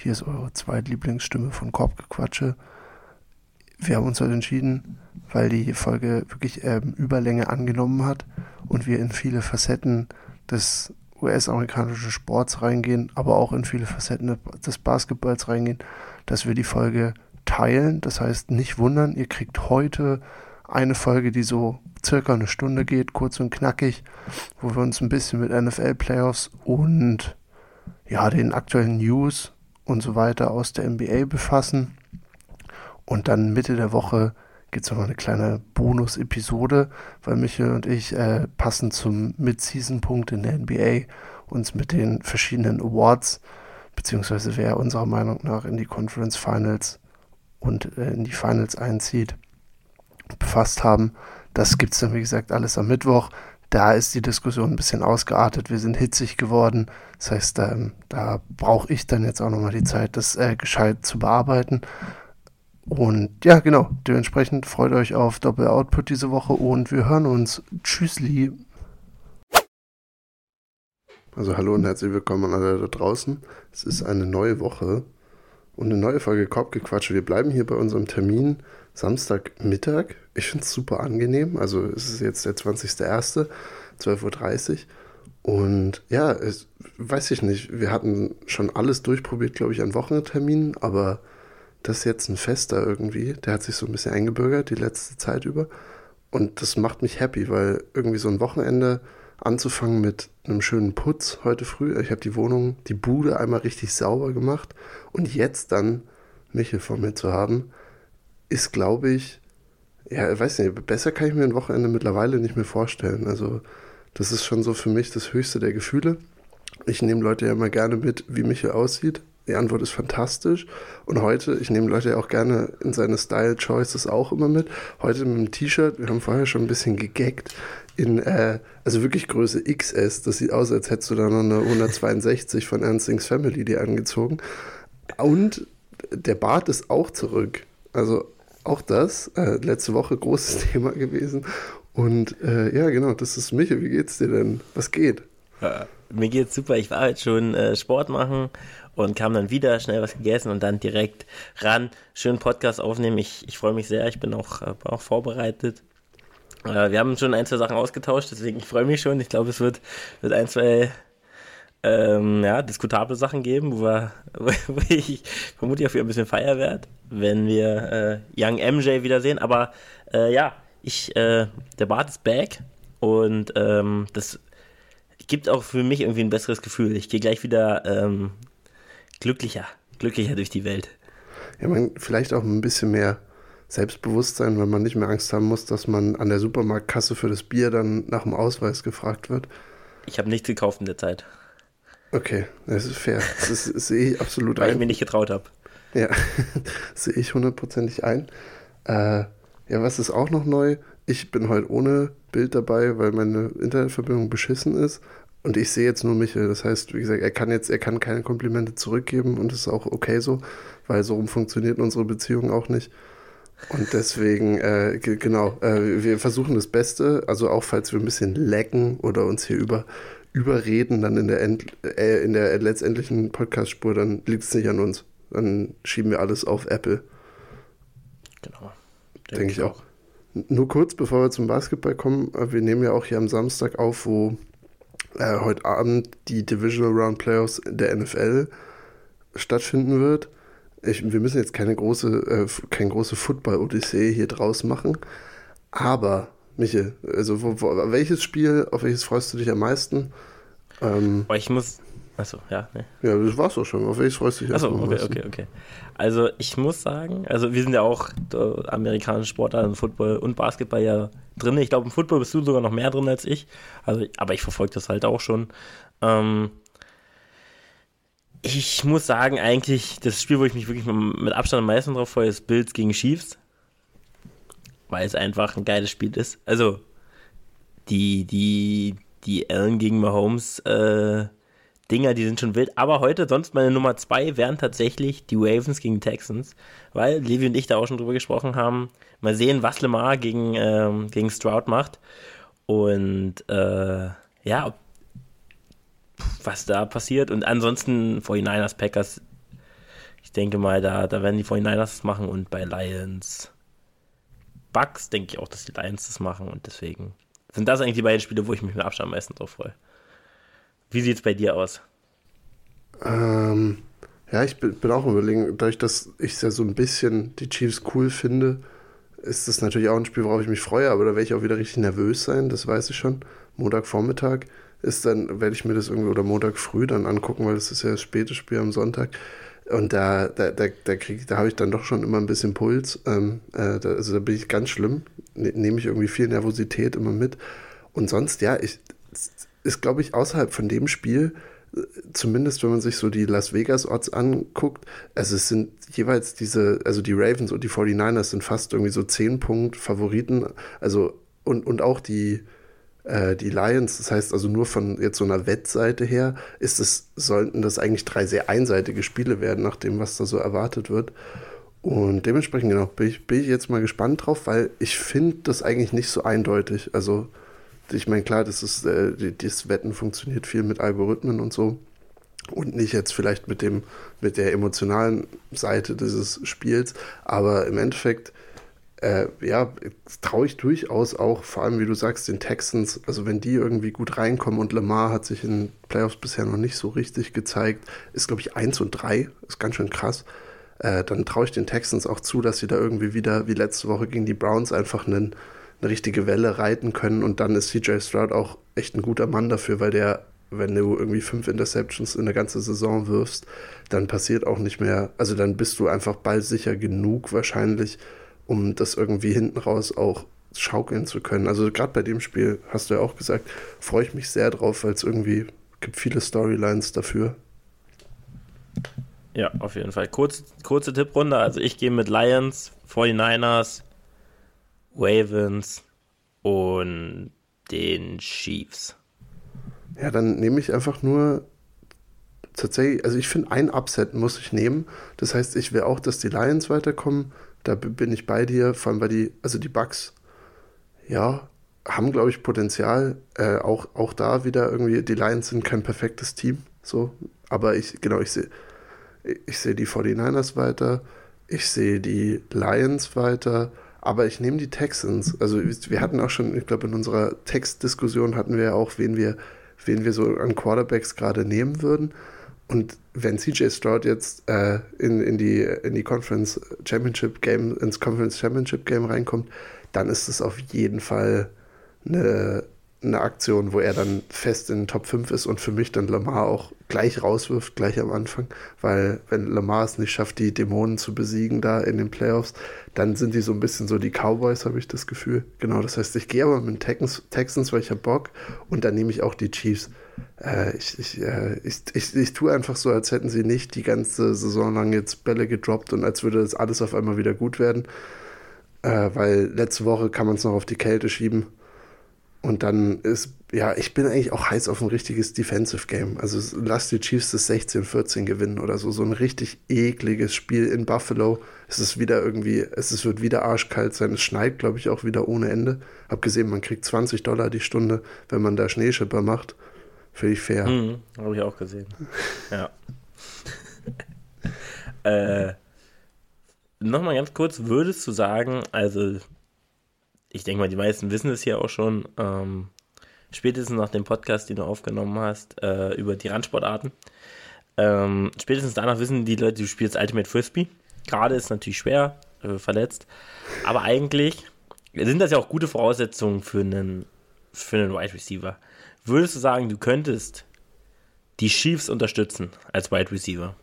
Hier ist eure Zweitlieblingsstimme von Korbgequatsche. Wir haben uns heute entschieden, weil die Folge wirklich ähm, Überlänge angenommen hat und wir in viele Facetten des US-amerikanischen Sports reingehen, aber auch in viele Facetten des Basketballs reingehen, dass wir die Folge teilen. Das heißt, nicht wundern, ihr kriegt heute eine Folge, die so circa eine Stunde geht, kurz und knackig, wo wir uns ein bisschen mit NFL-Playoffs und ja, den aktuellen News und so weiter aus der NBA befassen. Und dann Mitte der Woche gibt es nochmal eine kleine Bonus-Episode, weil Michael und ich äh, passend zum Mid-Season-Punkt in der NBA uns mit den verschiedenen Awards, beziehungsweise wer unserer Meinung nach in die Conference Finals und äh, in die Finals einzieht, befasst haben. Das gibt es dann, wie gesagt, alles am Mittwoch. Da ist die Diskussion ein bisschen ausgeartet. Wir sind hitzig geworden. Das heißt, ähm, da brauche ich dann jetzt auch nochmal die Zeit, das äh, gescheit zu bearbeiten. Und ja, genau, dementsprechend freut euch auf Doppel-Output diese Woche und wir hören uns. Tschüssli. Also hallo und herzlich willkommen an alle da draußen. Es ist eine neue Woche und eine neue Folge Korbgequatsche. Wir bleiben hier bei unserem Termin Samstagmittag. Ich finde es super angenehm. Also es ist jetzt der 20.01., 12.30 Uhr. Und ja, es, weiß ich nicht, wir hatten schon alles durchprobiert, glaube ich, an Wochenterminen, aber das ist jetzt ein Fester irgendwie. Der hat sich so ein bisschen eingebürgert die letzte Zeit über. Und das macht mich happy, weil irgendwie so ein Wochenende anzufangen mit einem schönen Putz heute früh. Ich habe die Wohnung, die Bude einmal richtig sauber gemacht. Und jetzt dann Michel vor mir zu haben, ist, glaube ich, ja, weiß nicht, besser kann ich mir ein Wochenende mittlerweile nicht mehr vorstellen. Also, das ist schon so für mich das höchste der Gefühle. Ich nehme Leute ja immer gerne mit, wie Michel aussieht. Die Antwort ist fantastisch. Und heute, ich nehme Leute ja auch gerne in seine Style Choices auch immer mit. Heute mit einem T-Shirt, wir haben vorher schon ein bisschen gegaggt, in, äh, also wirklich Größe XS. Das sieht aus, als hättest du da noch eine 162 von Ernstings Family dir angezogen. Und der Bart ist auch zurück. Also auch das, äh, letzte Woche großes Thema gewesen. Und äh, ja, genau, das ist Michael. Wie geht's dir denn? Was geht? Ja, mir geht's super. Ich war halt schon äh, Sport machen und kam dann wieder, schnell was gegessen und dann direkt ran, schönen Podcast aufnehmen. Ich, ich freue mich sehr, ich bin auch, äh, auch vorbereitet. Äh, wir haben schon ein, zwei Sachen ausgetauscht, deswegen ich freue mich schon. Ich glaube, es wird, wird ein, zwei ähm, ja, diskutable Sachen geben, wo, wir, wo ich vermutlich auch wieder ein bisschen feier werde, wenn wir äh, Young MJ wiedersehen. Aber äh, ja, ich, äh, der Bart ist back und ähm, das gibt auch für mich irgendwie ein besseres Gefühl. Ich gehe gleich wieder ähm, glücklicher, glücklicher durch die Welt. Ja, man, vielleicht auch ein bisschen mehr Selbstbewusstsein, wenn man nicht mehr Angst haben muss, dass man an der Supermarktkasse für das Bier dann nach dem Ausweis gefragt wird. Ich habe nichts gekauft in der Zeit. Okay, das ist fair. Das, ist, das sehe ich absolut Weil ein. Weil ich mir nicht getraut habe. Ja, sehe ich hundertprozentig ein. Äh, ja, was ist auch noch neu? Ich bin heute ohne Bild dabei, weil meine Internetverbindung beschissen ist. Und ich sehe jetzt nur Michael. Das heißt, wie gesagt, er kann jetzt, er kann keine Komplimente zurückgeben und das ist auch okay so, weil so rum funktioniert unsere Beziehung auch nicht. Und deswegen, äh, genau, äh, wir versuchen das Beste, also auch falls wir ein bisschen lecken oder uns hier über, überreden, dann in der, End, äh, in der letztendlichen Podcast-Spur, dann liegt es nicht an uns. Dann schieben wir alles auf Apple. Genau. Denke denk ich auch. auch. Nur kurz, bevor wir zum Basketball kommen, äh, wir nehmen ja auch hier am Samstag auf, wo äh, heute Abend die Divisional Round Playoffs der NFL stattfinden wird. Ich, wir müssen jetzt keine große, äh, keine große Football-Odyssee hier draus machen. Aber, Michel, also wo, wo, welches Spiel, auf welches freust du dich am meisten? Ähm, ich muss. Achso, ja. Nee. Ja, das war's auch schon. Auf welches freust du dich Achso, okay, okay, okay. Also ich muss sagen, also wir sind ja auch amerikanische Sportler im Football und Basketball ja drin. Ich glaube, im Football bist du sogar noch mehr drin als ich. Also, aber ich verfolge das halt auch schon. Ähm, ich muss sagen, eigentlich, das Spiel, wo ich mich wirklich mit Abstand am meisten drauf freue, ist Bills gegen Chiefs. Weil es einfach ein geiles Spiel ist. Also, die, die, die Allen gegen Mahomes äh, Dinger, die sind schon wild. Aber heute, sonst meine Nummer zwei wären tatsächlich die Ravens gegen Texans. Weil Levi und ich da auch schon drüber gesprochen haben. Mal sehen, was Lemar gegen, ähm, gegen Stroud macht. Und äh, ja, was da passiert. Und ansonsten 49ers, Packers Ich denke mal, da, da werden die 49ers das machen und bei Lions Bucks denke ich auch, dass die Lions das machen und deswegen sind das eigentlich die beiden Spiele, wo ich mich mit Abstand am meisten drauf freue. Wie sieht es bei dir aus? Ähm, ja, ich bin, bin auch überlegen, dadurch, dass ich ja so ein bisschen die Chiefs cool finde, ist das natürlich auch ein Spiel, worauf ich mich freue, aber da werde ich auch wieder richtig nervös sein, das weiß ich schon. Montagvormittag ist dann, werde ich mir das irgendwie oder Montag früh dann angucken, weil das ist ja das späte Spiel am Sonntag. Und da, da, da, da, da habe ich dann doch schon immer ein bisschen Puls. Ähm, äh, da, also da bin ich ganz schlimm. Ne, Nehme ich irgendwie viel Nervosität immer mit. Und sonst, ja, ich, ist, glaube ich, außerhalb von dem Spiel, äh, zumindest wenn man sich so die Las Vegas Odds anguckt, also es sind jeweils diese, also die Ravens und die 49ers sind fast irgendwie so 10 Punkt Favoriten. Also, und, und auch die, äh, die Lions, das heißt also nur von jetzt so einer Wettseite her, ist es, sollten das eigentlich drei sehr einseitige Spiele werden, nach dem, was da so erwartet wird. Und dementsprechend, genau, bin ich, bin ich jetzt mal gespannt drauf, weil ich finde das eigentlich nicht so eindeutig. Also, ich meine, klar, das ist, äh, das Wetten funktioniert viel mit Algorithmen und so. Und nicht jetzt vielleicht mit dem, mit der emotionalen Seite dieses Spiels. Aber im Endeffekt äh, ja, traue ich durchaus auch, vor allem wie du sagst, den Texans, also wenn die irgendwie gut reinkommen und Lamar hat sich in Playoffs bisher noch nicht so richtig gezeigt, ist glaube ich 1 und 3, ist ganz schön krass. Äh, dann traue ich den Texans auch zu, dass sie da irgendwie wieder, wie letzte Woche gegen die Browns, einfach einen, eine richtige Welle reiten können und dann ist CJ Stroud auch echt ein guter Mann dafür, weil der, wenn du irgendwie fünf Interceptions in der ganzen Saison wirfst, dann passiert auch nicht mehr, also dann bist du einfach ballsicher genug wahrscheinlich, um das irgendwie hinten raus auch schaukeln zu können. Also gerade bei dem Spiel, hast du ja auch gesagt, freue ich mich sehr drauf, weil es irgendwie gibt viele Storylines dafür. Ja, auf jeden Fall. Kurz, kurze Tipprunde. Also ich gehe mit Lions, 49ers, Ravens und den Chiefs. Ja, dann nehme ich einfach nur tatsächlich, also ich finde, ein Upset muss ich nehmen. Das heißt, ich will auch, dass die Lions weiterkommen. Da bin ich bei dir, vor allem weil die, also die Bugs, ja, haben, glaube ich, Potenzial. Äh, auch, auch da wieder irgendwie, die Lions sind kein perfektes Team, so. Aber ich, genau, ich sehe ich sehe die 49ers weiter, ich sehe die Lions weiter, aber ich nehme die Texans. Also wir hatten auch schon, ich glaube, in unserer Textdiskussion hatten wir ja auch, wen wir, wen wir so an Quarterbacks gerade nehmen würden. Und wenn CJ Stroud jetzt äh, in, in, die, in die Conference Championship Game, ins Conference Championship Game reinkommt, dann ist es auf jeden Fall eine, eine Aktion, wo er dann fest in den Top 5 ist und für mich dann Lamar auch gleich rauswirft, gleich am Anfang, weil wenn Lamar es nicht schafft, die Dämonen zu besiegen da in den Playoffs, dann sind die so ein bisschen so die Cowboys, habe ich das Gefühl. Genau, das heißt, ich gehe aber mit den Texans, Texans weil ich habe Bock und dann nehme ich auch die Chiefs. Äh, ich, ich, äh, ich, ich, ich tue einfach so, als hätten sie nicht die ganze Saison lang jetzt Bälle gedroppt und als würde das alles auf einmal wieder gut werden. Äh, weil letzte Woche kann man es noch auf die Kälte schieben und dann ist, ja, ich bin eigentlich auch heiß auf ein richtiges Defensive Game. Also lass die Chiefs das 16-14 gewinnen oder so. So ein richtig ekliges Spiel in Buffalo. Es ist wieder irgendwie, es ist, wird wieder arschkalt sein. Es schneit, glaube ich, auch wieder ohne Ende. Hab gesehen, man kriegt 20 Dollar die Stunde, wenn man da Schneeschipper macht. Ich fair. Mhm, Habe ich auch gesehen. ja. äh, Nochmal ganz kurz, würdest du sagen, also ich denke mal, die meisten wissen es hier auch schon, ähm, spätestens nach dem Podcast, den du aufgenommen hast, äh, über die Randsportarten. Ähm, spätestens danach wissen die Leute, du spielst Ultimate Frisbee. Gerade ist natürlich schwer, äh, verletzt. Aber eigentlich sind das ja auch gute Voraussetzungen für einen, für einen Wide Receiver. Würdest du sagen, du könntest die Chiefs unterstützen als Wide Receiver?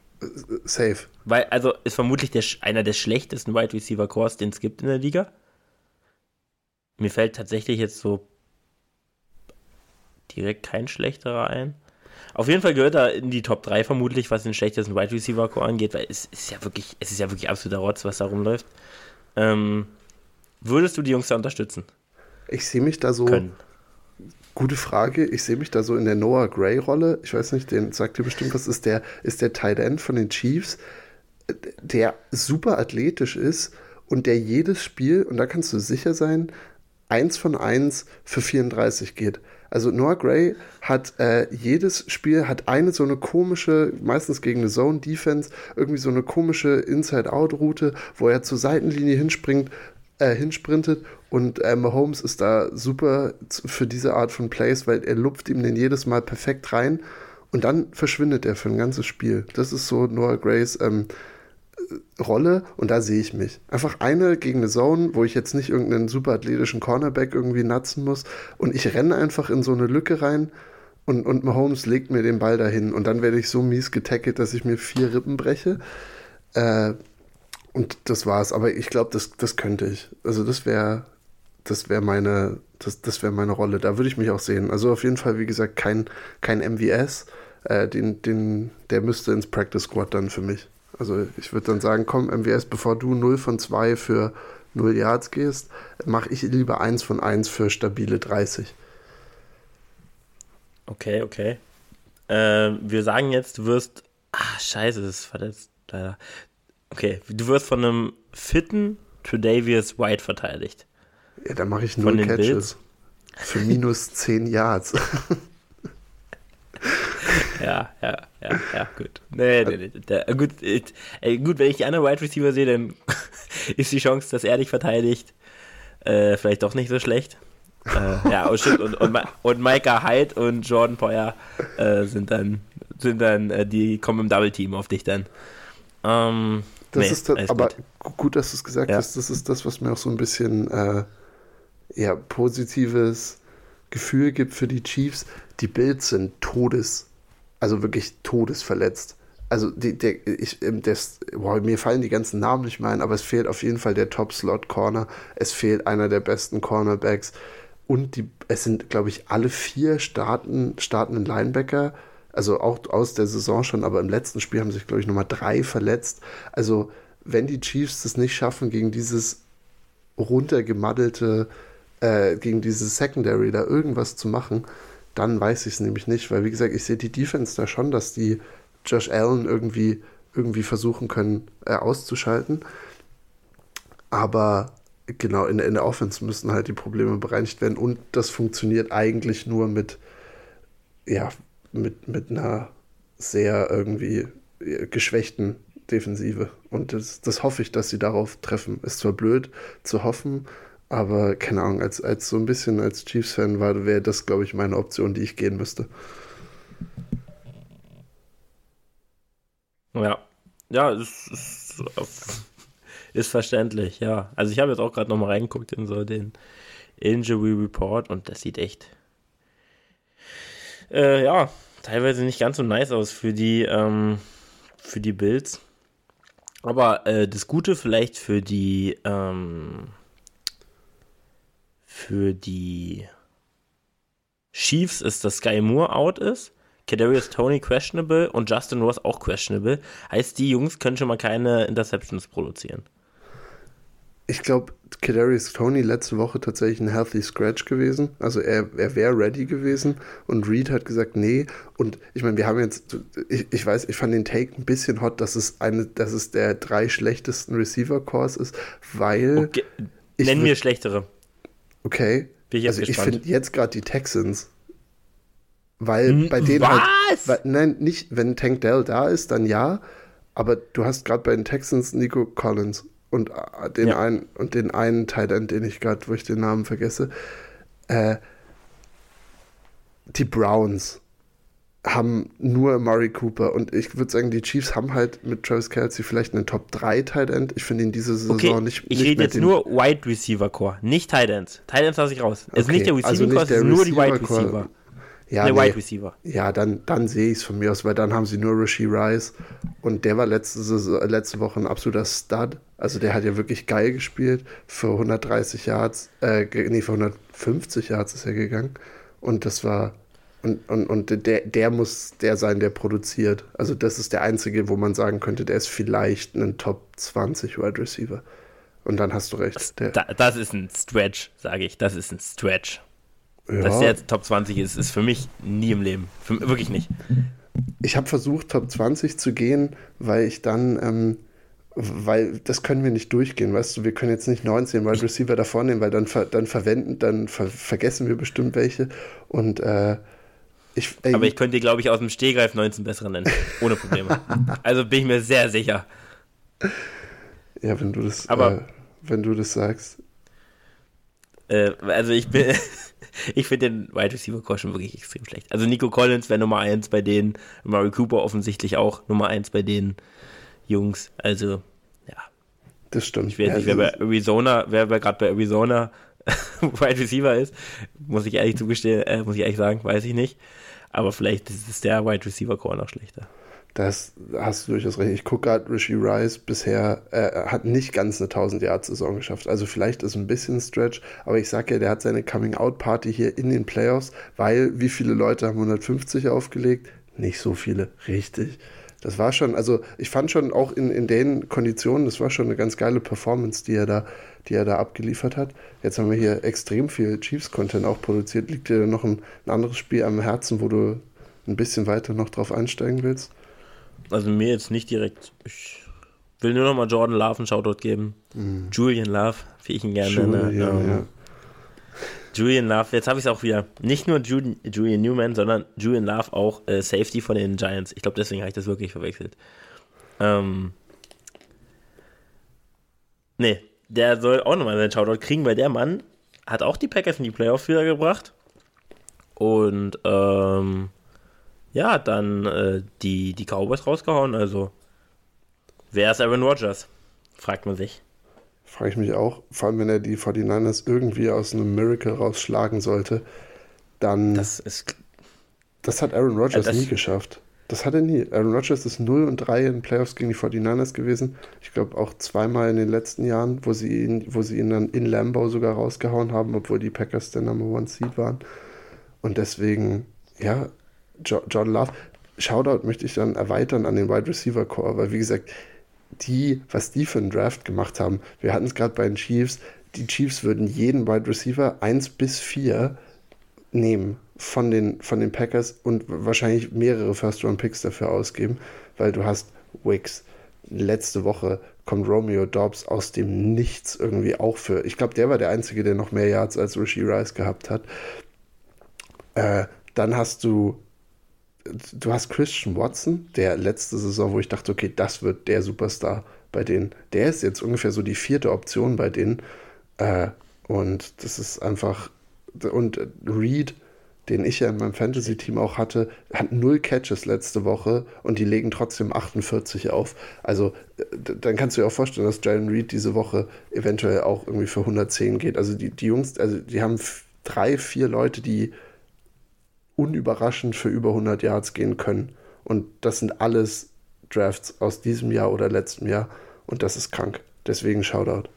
Safe. Weil, also, ist vermutlich der, einer der schlechtesten Wide Receiver Cores, den es gibt in der Liga. Mir fällt tatsächlich jetzt so direkt kein schlechterer ein. Auf jeden Fall gehört er in die Top 3 vermutlich, was den schlechtesten Wide Receiver Core angeht, weil es ist ja wirklich, es ist ja wirklich absoluter Rotz, was da rumläuft. Ähm, würdest du die Jungs da unterstützen? Ich sehe mich da so. Können. Gute Frage. Ich sehe mich da so in der Noah Gray Rolle. Ich weiß nicht, den sagt dir bestimmt was. Ist der, ist der Tight End von den Chiefs, der super athletisch ist und der jedes Spiel, und da kannst du sicher sein, eins von eins für 34 geht. Also Noah Gray hat äh, jedes Spiel hat eine so eine komische, meistens gegen eine Zone Defense, irgendwie so eine komische Inside-Out-Route, wo er zur Seitenlinie hinspringt, äh, hinsprintet und äh, Mahomes ist da super für diese Art von Plays, weil er lupft ihm den jedes Mal perfekt rein und dann verschwindet er für ein ganzes Spiel. Das ist so Noah Grays ähm, Rolle und da sehe ich mich. Einfach eine gegen eine Zone, wo ich jetzt nicht irgendeinen super athletischen Cornerback irgendwie natzen muss und ich renne einfach in so eine Lücke rein und, und Mahomes legt mir den Ball dahin und dann werde ich so mies getackelt, dass ich mir vier Rippen breche. Äh, und das war's. Aber ich glaube, das, das könnte ich. Also das wäre das wäre meine, das, das wäre meine Rolle. Da würde ich mich auch sehen. Also auf jeden Fall, wie gesagt, kein, kein MVS. Äh, den, den, der müsste ins Practice Squad dann für mich. Also ich würde dann sagen, komm, MWS, bevor du 0 von 2 für 0 Yards gehst, mache ich lieber 1 von 1 für stabile 30. Okay, okay. Äh, wir sagen jetzt, du wirst. Ah, scheiße, das ist verletzt, leider. Okay, du wirst von einem fitten Tredavious White verteidigt. Ja, da mache ich 0 Catches. Bills. Für minus 10 Yards. ja, ja, ja, ja, gut. Nee, nee, nee, der, gut, äh, gut, wenn ich die anderen Wide Receiver sehe, dann ist die Chance, dass er dich verteidigt, äh, vielleicht doch nicht so schlecht. äh, ja, oh shit, und, und, und Micah Hyde und Jordan Poyer äh, sind dann, sind dann äh, die kommen im Double Team auf dich dann. Ähm, das nee, ist das, aber gut. gut, dass du es gesagt ja. hast. Das ist das, was mir auch so ein bisschen ja, positives Gefühl gibt für die Chiefs. Die Bills sind todes also wirklich todesverletzt. Also die, der, ich, ähm, das, boah, mir fallen die ganzen Namen nicht mehr ein, aber es fehlt auf jeden Fall der Top-Slot-Corner. Es fehlt einer der besten Cornerbacks. Und die, es sind, glaube ich, alle vier starten, startenden Linebacker, also auch aus der Saison schon, aber im letzten Spiel haben sich, glaube ich, nochmal drei verletzt. Also, wenn die Chiefs es nicht schaffen, gegen dieses runtergemaddelte, äh, gegen dieses Secondary da irgendwas zu machen, dann weiß ich es nämlich nicht, weil wie gesagt, ich sehe die Defense da schon, dass die Josh Allen irgendwie, irgendwie versuchen können äh, auszuschalten. Aber genau, in, in der Offense müssen halt die Probleme bereinigt werden und das funktioniert eigentlich nur mit, ja, mit, mit einer sehr irgendwie äh, geschwächten Defensive. Und das, das hoffe ich, dass sie darauf treffen. Ist zwar blöd zu hoffen, aber keine Ahnung, als, als so ein bisschen als Chiefs-Fan wäre das, glaube ich, meine Option, die ich gehen müsste. Ja, ja, ist, ist, ist verständlich, ja. Also ich habe jetzt auch gerade nochmal reingeguckt in so den Injury Report und das sieht echt, äh, ja, teilweise nicht ganz so nice aus für die, ähm, für die Bills. Aber äh, das Gute vielleicht für die, ähm, für die Chiefs ist, dass Sky Moore out ist, Kadarius Tony questionable und Justin Ross auch questionable. Heißt, die Jungs können schon mal keine Interceptions produzieren. Ich glaube, Kadarius Tony letzte Woche tatsächlich ein healthy Scratch gewesen. Also er, er wäre ready gewesen und Reed hat gesagt, nee. Und ich meine, wir haben jetzt, ich, ich weiß, ich fand den Take ein bisschen hot, dass es eine, dass es der drei schlechtesten Receiver-Cores ist, weil. Okay. Nenn mir schlechtere. Okay. Ich also ich finde jetzt gerade die Texans, weil hm, bei denen halt- Was? halt, weil, nein, nicht, wenn Tank Dell da ist, dann ja, aber du hast gerade bei den Texans Nico Collins und äh, den ja. einen und den einen End, den ich gerade, wo ich den Namen vergesse, äh, die Browns haben nur Murray Cooper und ich würde sagen, die Chiefs haben halt mit Travis Kelsey vielleicht einen Top 3 Tight End. Ich finde ihn diese Saison okay, nicht. Ich rede jetzt nur Wide Receiver Core, nicht Tight Ends. Tight Ends lasse ich raus. Es okay, ist nicht der Receiving also Core, es ist nur die Wide Receiver. Ja, der nee. Wide Receiver. Ja, dann, dann sehe ich es von mir aus, weil dann haben sie nur Rishi Rice und der war letzte, letzte Woche ein absoluter Stud. Also der hat ja wirklich geil gespielt für 130 Yards, äh, nee, für 150 Yards ist er gegangen und das war und, und, und der, der muss der sein, der produziert. Also das ist der einzige, wo man sagen könnte, der ist vielleicht ein Top 20 Wide Receiver. Und dann hast du recht. Das, das ist ein Stretch, sage ich. Das ist ein Stretch. Ja. Dass der jetzt Top 20 ist, ist für mich nie im Leben. Für, wirklich nicht. Ich habe versucht, Top 20 zu gehen, weil ich dann ähm, weil das können wir nicht durchgehen, weißt du, wir können jetzt nicht 19 Wide Receiver davor nehmen, weil dann, ver dann verwenden, dann ver vergessen wir bestimmt welche und äh, ich, ey, Aber ich könnte dir, glaube ich, aus dem Stehgreif 19 bessere nennen, ohne Probleme. also bin ich mir sehr sicher. Ja, wenn du das, Aber, äh, wenn du das sagst. Äh, also ich bin, ich finde den Wide Receiver Core schon wirklich extrem schlecht. Also Nico Collins wäre Nummer 1 bei denen, Murray Cooper offensichtlich auch Nummer 1 bei den Jungs. Also, ja. Das stimmt. Ich weiß ja, nicht, wer bei Arizona, wer gerade bei Arizona Wide Receiver ist, muss ich ehrlich zugestehen, äh, muss ich ehrlich sagen, weiß ich nicht. Aber vielleicht ist der Wide Receiver Core noch schlechter. Das hast du durchaus recht. Ich gucke gerade, Rishi Rice bisher äh, hat nicht ganz eine 1000 Yard Saison geschafft. Also vielleicht ist ein bisschen Stretch, aber ich sage ja, der hat seine Coming Out Party hier in den Playoffs, weil wie viele Leute haben 150 aufgelegt? Nicht so viele, richtig. Das war schon, also ich fand schon auch in, in den Konditionen, das war schon eine ganz geile Performance, die er da, die er da abgeliefert hat. Jetzt haben wir hier extrem viel Chiefs-Content auch produziert. Liegt dir noch ein, ein anderes Spiel am Herzen, wo du ein bisschen weiter noch drauf einsteigen willst? Also mir jetzt nicht direkt. Ich will nur noch mal Jordan Love einen Shoutout geben. Mm. Julian Love, wie ich ihn gerne Julian, nenne. Ähm, ja. Julian Love, jetzt habe ich es auch wieder. Nicht nur Julian, Julian, Newman, sondern Julian Love auch äh, Safety von den Giants. Ich glaube, deswegen habe ich das wirklich verwechselt. Ähm, nee, der soll auch nochmal seinen Shoutout kriegen, weil der Mann hat auch die Packers in die Playoffs wieder gebracht. Und ähm, ja, dann äh, die, die Cowboys rausgehauen. Also, wer ist Aaron Rodgers? Fragt man sich. Frage ich mich auch. Vor allem, wenn er die 49ers irgendwie aus einem Miracle rausschlagen sollte, dann. Das ist. Das hat Aaron Rodgers nie geschafft. Das hat er nie. Aaron Rodgers ist 0 und 3 in Playoffs gegen die 49ers gewesen. Ich glaube auch zweimal in den letzten Jahren, wo sie ihn, wo sie ihn dann in Lambeau sogar rausgehauen haben, obwohl die Packers der Number One Seed waren. Und deswegen, ja, John Love. Shoutout möchte ich dann erweitern an den Wide Receiver Core, weil wie gesagt, die, was die für einen Draft gemacht haben, wir hatten es gerade bei den Chiefs, die Chiefs würden jeden Wide Receiver 1 bis 4 nehmen von den, von den Packers und wahrscheinlich mehrere First-Round-Picks dafür ausgeben, weil du hast Wicks. Letzte Woche kommt Romeo Dobbs aus dem Nichts irgendwie auch für. Ich glaube, der war der Einzige, der noch mehr Yards als Rishi Rice gehabt hat. Äh, dann hast du du hast Christian Watson, der letzte Saison, wo ich dachte, okay, das wird der Superstar bei denen. Der ist jetzt ungefähr so die vierte Option bei denen. Äh, und das ist einfach. Und Reed, den ich ja in meinem Fantasy-Team auch hatte, hat null Catches letzte Woche und die legen trotzdem 48 auf. Also dann kannst du dir auch vorstellen, dass Jalen Reed diese Woche eventuell auch irgendwie für 110 geht. Also die, die Jungs, also die haben drei, vier Leute, die unüberraschend für über 100 Yards gehen können. Und das sind alles Drafts aus diesem Jahr oder letztem Jahr. Und das ist krank. Deswegen Shoutout.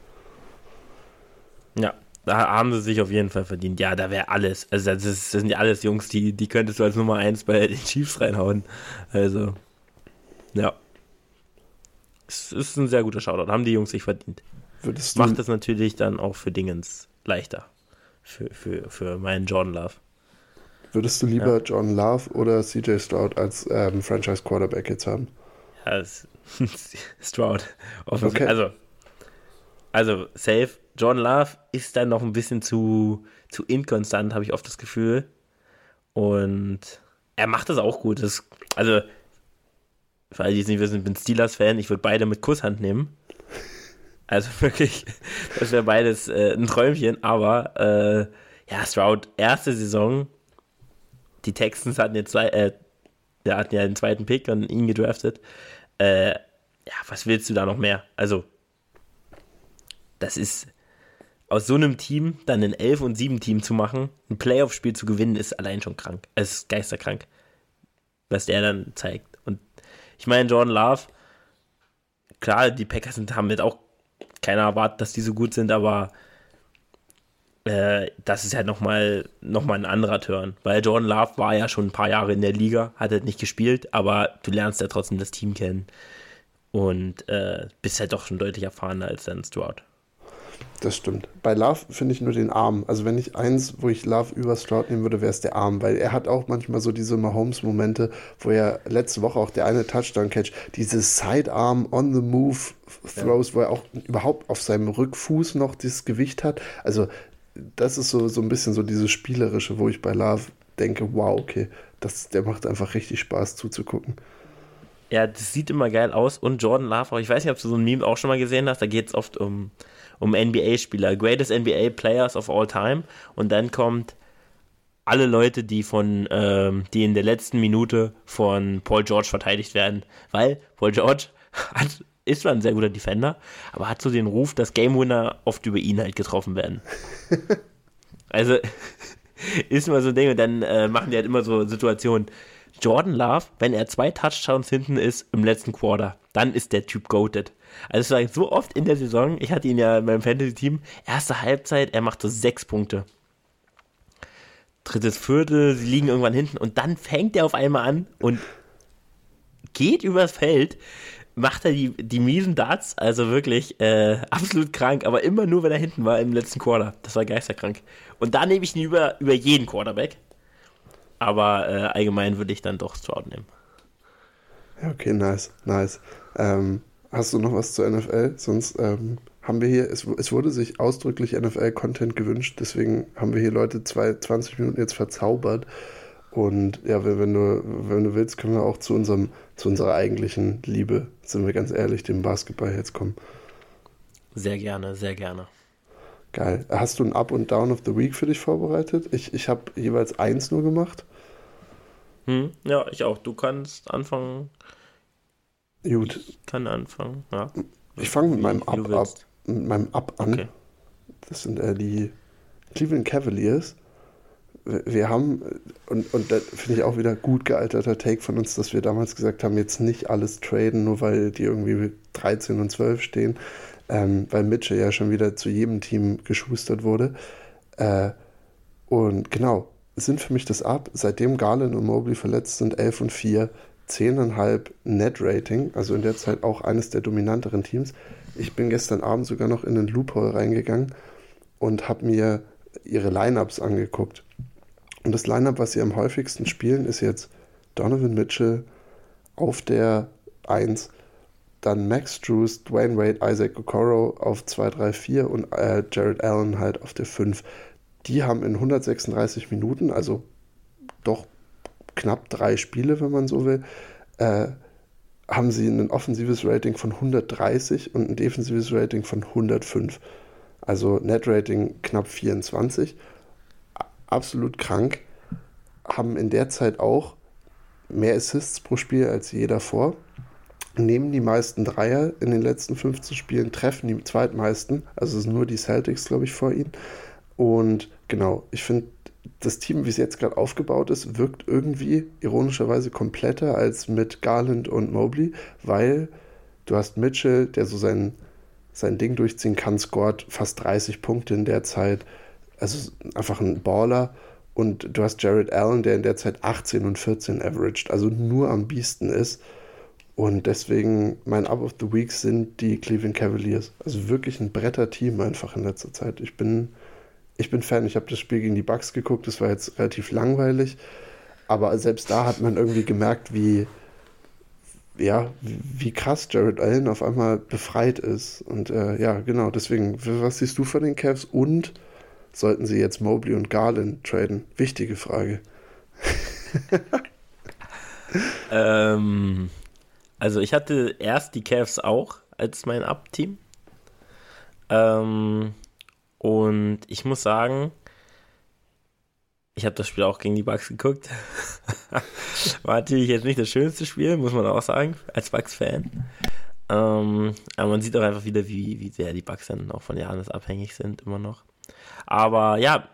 Ja, da haben sie sich auf jeden Fall verdient. Ja, da wäre alles. Also das, ist, das sind ja alles Jungs, die, die könntest du als Nummer 1 bei den Chiefs reinhauen. Also, ja. Es ist ein sehr guter Shoutout. Haben die Jungs sich verdient. Macht es natürlich dann auch für Dingens leichter. Für, für, für meinen Jordan Love. Würdest du lieber ja. John Love oder CJ Stroud als ähm, Franchise Quarterback jetzt haben? Ja, Stroud. Okay. Also, also safe. John Love ist dann noch ein bisschen zu, zu inkonstant, habe ich oft das Gefühl. Und er macht das auch gut. Das, also, für alle, die es nicht wissen, ich bin Steelers-Fan. Ich würde beide mit Kusshand nehmen. Also wirklich, das wäre beides äh, ein Träumchen. Aber äh, ja, Stroud, erste Saison die Texans hatten jetzt zwei, äh, ja, hatten ja den zweiten Pick und ihn gedraftet. Äh, ja, was willst du da noch mehr? Also, das ist aus so einem Team dann ein 11 und 7 Team zu machen, ein Playoff-Spiel zu gewinnen, ist allein schon krank. Es ist geisterkrank, was der dann zeigt. Und ich meine, Jordan Love, klar, die Packers sind, haben jetzt auch keiner erwartet, dass die so gut sind, aber äh, das ist halt nochmal noch mal ein anderer Turn. Weil Jordan Love war ja schon ein paar Jahre in der Liga, hat halt nicht gespielt, aber du lernst ja trotzdem das Team kennen und äh, bist halt doch schon deutlich erfahrener als dann Stroud. Das stimmt. Bei Love finde ich nur den Arm. Also wenn ich eins, wo ich Love über Stroud nehmen würde, wäre es der Arm, weil er hat auch manchmal so diese Mahomes-Momente, wo er letzte Woche auch der eine Touchdown-Catch, diese Sidearm on the move Throws, ja. wo er auch überhaupt auf seinem Rückfuß noch dieses Gewicht hat. Also das ist so, so ein bisschen so dieses Spielerische, wo ich bei Love denke, wow, okay, das, der macht einfach richtig Spaß zuzugucken. Ja, das sieht immer geil aus. Und Jordan Love, ich weiß nicht, ob du so ein Meme auch schon mal gesehen hast, da geht es oft um, um NBA-Spieler, Greatest NBA Players of All Time. Und dann kommt alle Leute, die von, ähm, die in der letzten Minute von Paul George verteidigt werden. Weil Paul George hat, ist zwar ein sehr guter Defender, aber hat so den Ruf, dass Game Winner oft über ihn halt getroffen werden. also ist immer so ein Ding und dann äh, machen die halt immer so Situationen. Jordan Love, wenn er zwei Touchdowns hinten ist im letzten Quarter, dann ist der Typ goated. Also es war so oft in der Saison, ich hatte ihn ja in meinem Fantasy-Team, erste Halbzeit, er macht so sechs Punkte. Drittes Viertel, sie liegen irgendwann hinten und dann fängt er auf einmal an und geht übers Feld, macht er die, die miesen Darts, also wirklich äh, absolut krank, aber immer nur, wenn er hinten war im letzten Quarter. Das war geisterkrank. Und da nehme ich ihn über, über jeden Quarterback. Aber äh, allgemein würde ich dann doch Stroud nehmen. Ja, okay, nice, nice. Ähm, hast du noch was zur NFL? Sonst ähm, haben wir hier, es, es wurde sich ausdrücklich NFL-Content gewünscht, deswegen haben wir hier Leute zwei, 20 Minuten jetzt verzaubert. Und ja, wenn, wenn, du, wenn du willst, können wir auch zu, unserem, zu unserer eigentlichen Liebe, sind wir ganz ehrlich, dem Basketball jetzt kommen. Sehr gerne, sehr gerne. Geil. Hast du ein Up und Down of the Week für dich vorbereitet? Ich, ich habe jeweils eins nur gemacht. Hm, ja, ich auch. Du kannst anfangen. Gut. Ich kann anfangen, ja. Ich fange mit meinem Up, ab, mit meinem Up an. Okay. Das sind äh, die Cleveland Cavaliers. Wir haben, und, und das finde ich auch wieder gut gealterter Take von uns, dass wir damals gesagt haben, jetzt nicht alles traden, nur weil die irgendwie 13 und 12 stehen, ähm, weil Mitchell ja schon wieder zu jedem Team geschustert wurde. Äh, und genau, sind für mich das ab. Seitdem Garland und Mobley verletzt sind, 11 und 4, 10,5 Net-Rating, also in der Zeit auch eines der dominanteren Teams. Ich bin gestern Abend sogar noch in den Loophole reingegangen und habe mir ihre Lineups angeguckt. Und das Lineup, was sie am häufigsten spielen, ist jetzt Donovan Mitchell auf der 1, dann Max Drews, Dwayne Wade, Isaac Okoro auf 2, 3, 4 und äh, Jared Allen halt auf der 5. Die haben in 136 Minuten, also doch knapp drei Spiele, wenn man so will, äh, haben sie ein offensives Rating von 130 und ein defensives Rating von 105. Also Net-Rating knapp 24. Absolut krank. Haben in der Zeit auch mehr Assists pro Spiel als je davor nehmen die meisten Dreier in den letzten 15 Spielen, treffen die zweitmeisten. Also es sind nur die Celtics, glaube ich, vor ihnen. Und genau, ich finde, das Team, wie es jetzt gerade aufgebaut ist, wirkt irgendwie ironischerweise kompletter als mit Garland und Mobley, weil du hast Mitchell, der so sein, sein Ding durchziehen kann, scored fast 30 Punkte in der Zeit. Also einfach ein Baller. Und du hast Jared Allen, der in der Zeit 18 und 14 averaged, also nur am Biesten ist. Und deswegen mein Up of the Week sind die Cleveland Cavaliers. Also wirklich ein Bretter-Team einfach in letzter Zeit. Ich bin, ich bin Fan. Ich habe das Spiel gegen die Bucks geguckt. Das war jetzt relativ langweilig. Aber selbst da hat man irgendwie gemerkt, wie, ja, wie krass Jared Allen auf einmal befreit ist. Und äh, ja, genau, deswegen, was siehst du von den Cavs? Und sollten sie jetzt Mobley und Garland traden? Wichtige Frage. ähm, also ich hatte erst die Cavs auch als mein Up-Team. Ähm, und ich muss sagen, ich habe das Spiel auch gegen die Bucks geguckt. War natürlich jetzt nicht das schönste Spiel, muss man auch sagen, als Bucks-Fan. Ähm, aber man sieht auch einfach wieder, wie, wie sehr die Bucks dann auch von Janis abhängig sind, immer noch. Aber ja,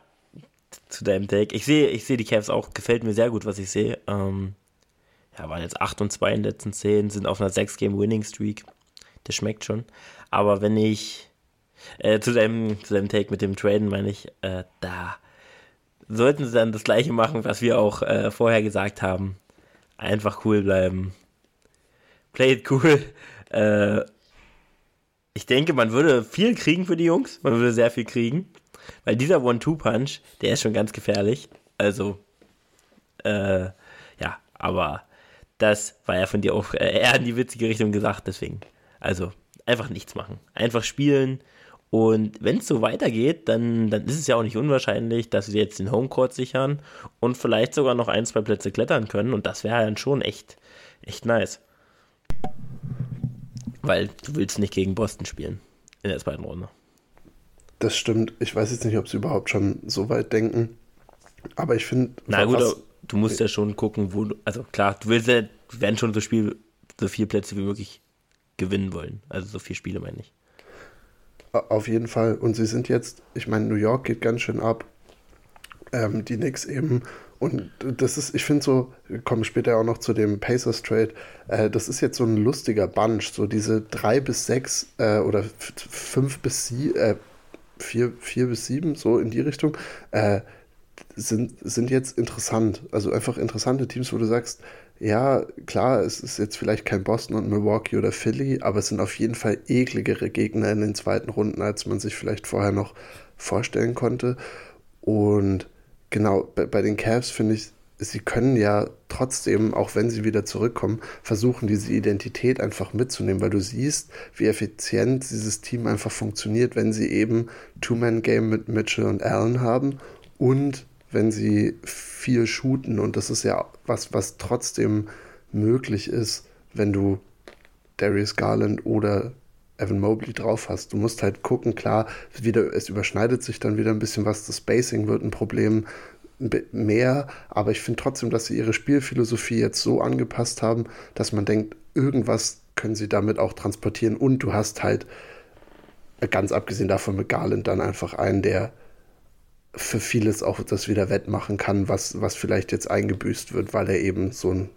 zu deinem Take. Ich sehe ich seh die Cavs auch, gefällt mir sehr gut, was ich sehe. Ähm, ja, waren jetzt 8 und 2 in den letzten 10, sind auf einer 6-Game-Winning-Streak. Das schmeckt schon. Aber wenn ich äh, zu, deinem, zu deinem Take mit dem Traden meine ich, äh, da sollten sie dann das gleiche machen, was wir auch äh, vorher gesagt haben. Einfach cool bleiben. Play it cool. Äh, ich denke, man würde viel kriegen für die Jungs. Man würde sehr viel kriegen. Weil dieser One-Two-Punch, der ist schon ganz gefährlich. Also, äh, ja, aber das war ja von dir auch äh, eher in die witzige Richtung gesagt, deswegen. Also, einfach nichts machen. Einfach spielen. Und wenn es so weitergeht, dann, dann ist es ja auch nicht unwahrscheinlich, dass sie jetzt den Homecourt sichern und vielleicht sogar noch ein, zwei Plätze klettern können. Und das wäre dann schon echt, echt nice. Weil du willst nicht gegen Boston spielen in der zweiten Runde. Das stimmt. Ich weiß jetzt nicht, ob sie überhaupt schon so weit denken. Aber ich finde. Na gut, was, du musst ja schon gucken, wo du. Also klar, du willst ja, du werden schon so Spiel, so viele Plätze wie möglich gewinnen wollen. Also so viele Spiele meine ich. Auf jeden Fall. Und sie sind jetzt, ich meine, New York geht ganz schön ab. Ähm, die Knicks eben und das ist, ich finde so, kommen später auch noch zu dem Pacers Trade, äh, das ist jetzt so ein lustiger Bunch, so diese drei bis sechs äh, oder fünf bis sieben, äh, vier, vier bis sieben, so in die Richtung, äh, sind, sind jetzt interessant. Also einfach interessante Teams, wo du sagst, ja, klar, es ist jetzt vielleicht kein Boston und Milwaukee oder Philly, aber es sind auf jeden Fall ekligere Gegner in den zweiten Runden, als man sich vielleicht vorher noch vorstellen konnte. Und genau, bei, bei den Cavs finde ich, sie können ja trotzdem, auch wenn sie wieder zurückkommen, versuchen, diese Identität einfach mitzunehmen, weil du siehst, wie effizient dieses Team einfach funktioniert, wenn sie eben Two-Man-Game mit Mitchell und Allen haben und wenn sie viel shooten. Und das ist ja was, was trotzdem möglich ist, wenn du Darius Garland oder Evan Mobley drauf hast. Du musst halt gucken, klar, wieder, es überschneidet sich dann wieder ein bisschen was. Das Spacing wird ein Problem mehr, aber ich finde trotzdem, dass sie ihre Spielphilosophie jetzt so angepasst haben, dass man denkt, irgendwas können sie damit auch transportieren und du hast halt, ganz abgesehen davon mit Garland, dann einfach einen, der für vieles auch das wieder wettmachen kann, was, was vielleicht jetzt eingebüßt wird, weil er eben so ein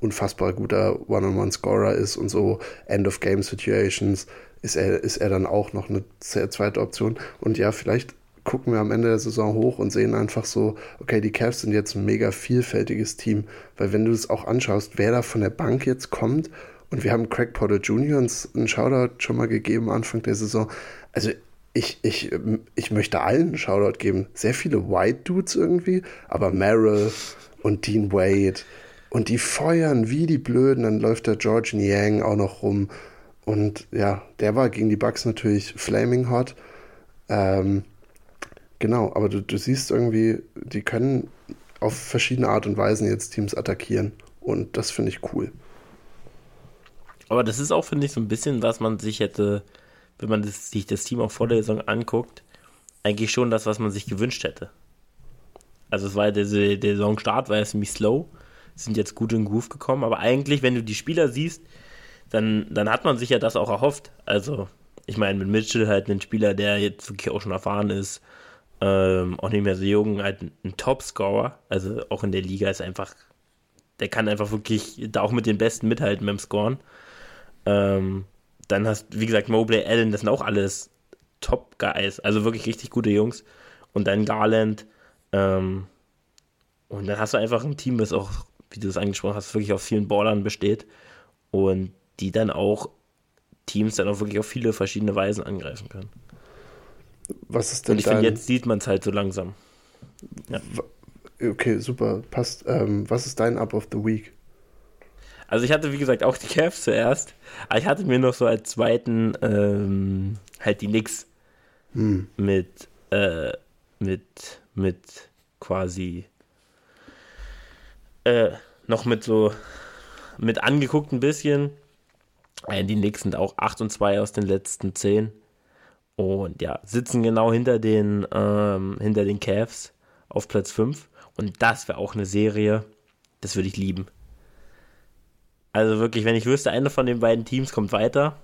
unfassbar guter One-on-One-Scorer ist und so End-of-Game-Situations ist er, ist er dann auch noch eine zweite Option. Und ja, vielleicht gucken wir am Ende der Saison hoch und sehen einfach so, okay, die Cavs sind jetzt ein mega vielfältiges Team, weil wenn du es auch anschaust, wer da von der Bank jetzt kommt und wir haben Craig Potter Jr. uns einen Shoutout schon mal gegeben Anfang der Saison, also ich, ich, ich möchte allen einen Shoutout geben. Sehr viele White Dudes irgendwie, aber Merrill und Dean Wade, und die feuern wie die Blöden. Dann läuft der George Niang auch noch rum. Und ja, der war gegen die Bucks natürlich flaming hot. Ähm, genau, aber du, du siehst irgendwie, die können auf verschiedene Art und Weisen jetzt Teams attackieren. Und das finde ich cool. Aber das ist auch, finde ich, so ein bisschen, was man sich hätte, wenn man das, sich das Team auch vor der Saison anguckt, eigentlich schon das, was man sich gewünscht hätte. Also es war der, der Saisonstart war ja ziemlich slow sind jetzt gut in den Groove gekommen. Aber eigentlich, wenn du die Spieler siehst, dann, dann hat man sich ja das auch erhofft. Also, ich meine, mit Mitchell halt ein Spieler, der jetzt wirklich auch schon erfahren ist, ähm, auch nicht mehr so jung, halt ein Top-Scorer. Also auch in der Liga ist einfach, der kann einfach wirklich da auch mit den Besten mithalten beim Scoren. Ähm, dann hast, wie gesagt, Mobley, Allen, das sind auch alles Top-Guys, also wirklich richtig gute Jungs. Und dann Garland. Ähm, und dann hast du einfach ein Team, das auch wie du es angesprochen hast, wirklich aus vielen Ballern besteht und die dann auch Teams dann auch wirklich auf viele verschiedene Weisen angreifen können. Was ist denn und ich finde, jetzt sieht man es halt so langsam. Ja. Okay, super, passt. Ähm, was ist dein Up of the Week? Also ich hatte, wie gesagt, auch die Cavs zuerst, aber ich hatte mir noch so als zweiten ähm, halt die Knicks hm. mit, äh, mit, mit quasi äh, noch mit so, mit angeguckt ein bisschen. Äh, die Knicks sind auch 8 und 2 aus den letzten 10. Und ja, sitzen genau hinter den, ähm, hinter den Cavs auf Platz 5. Und das wäre auch eine Serie, das würde ich lieben. Also wirklich, wenn ich wüsste, einer von den beiden Teams kommt weiter.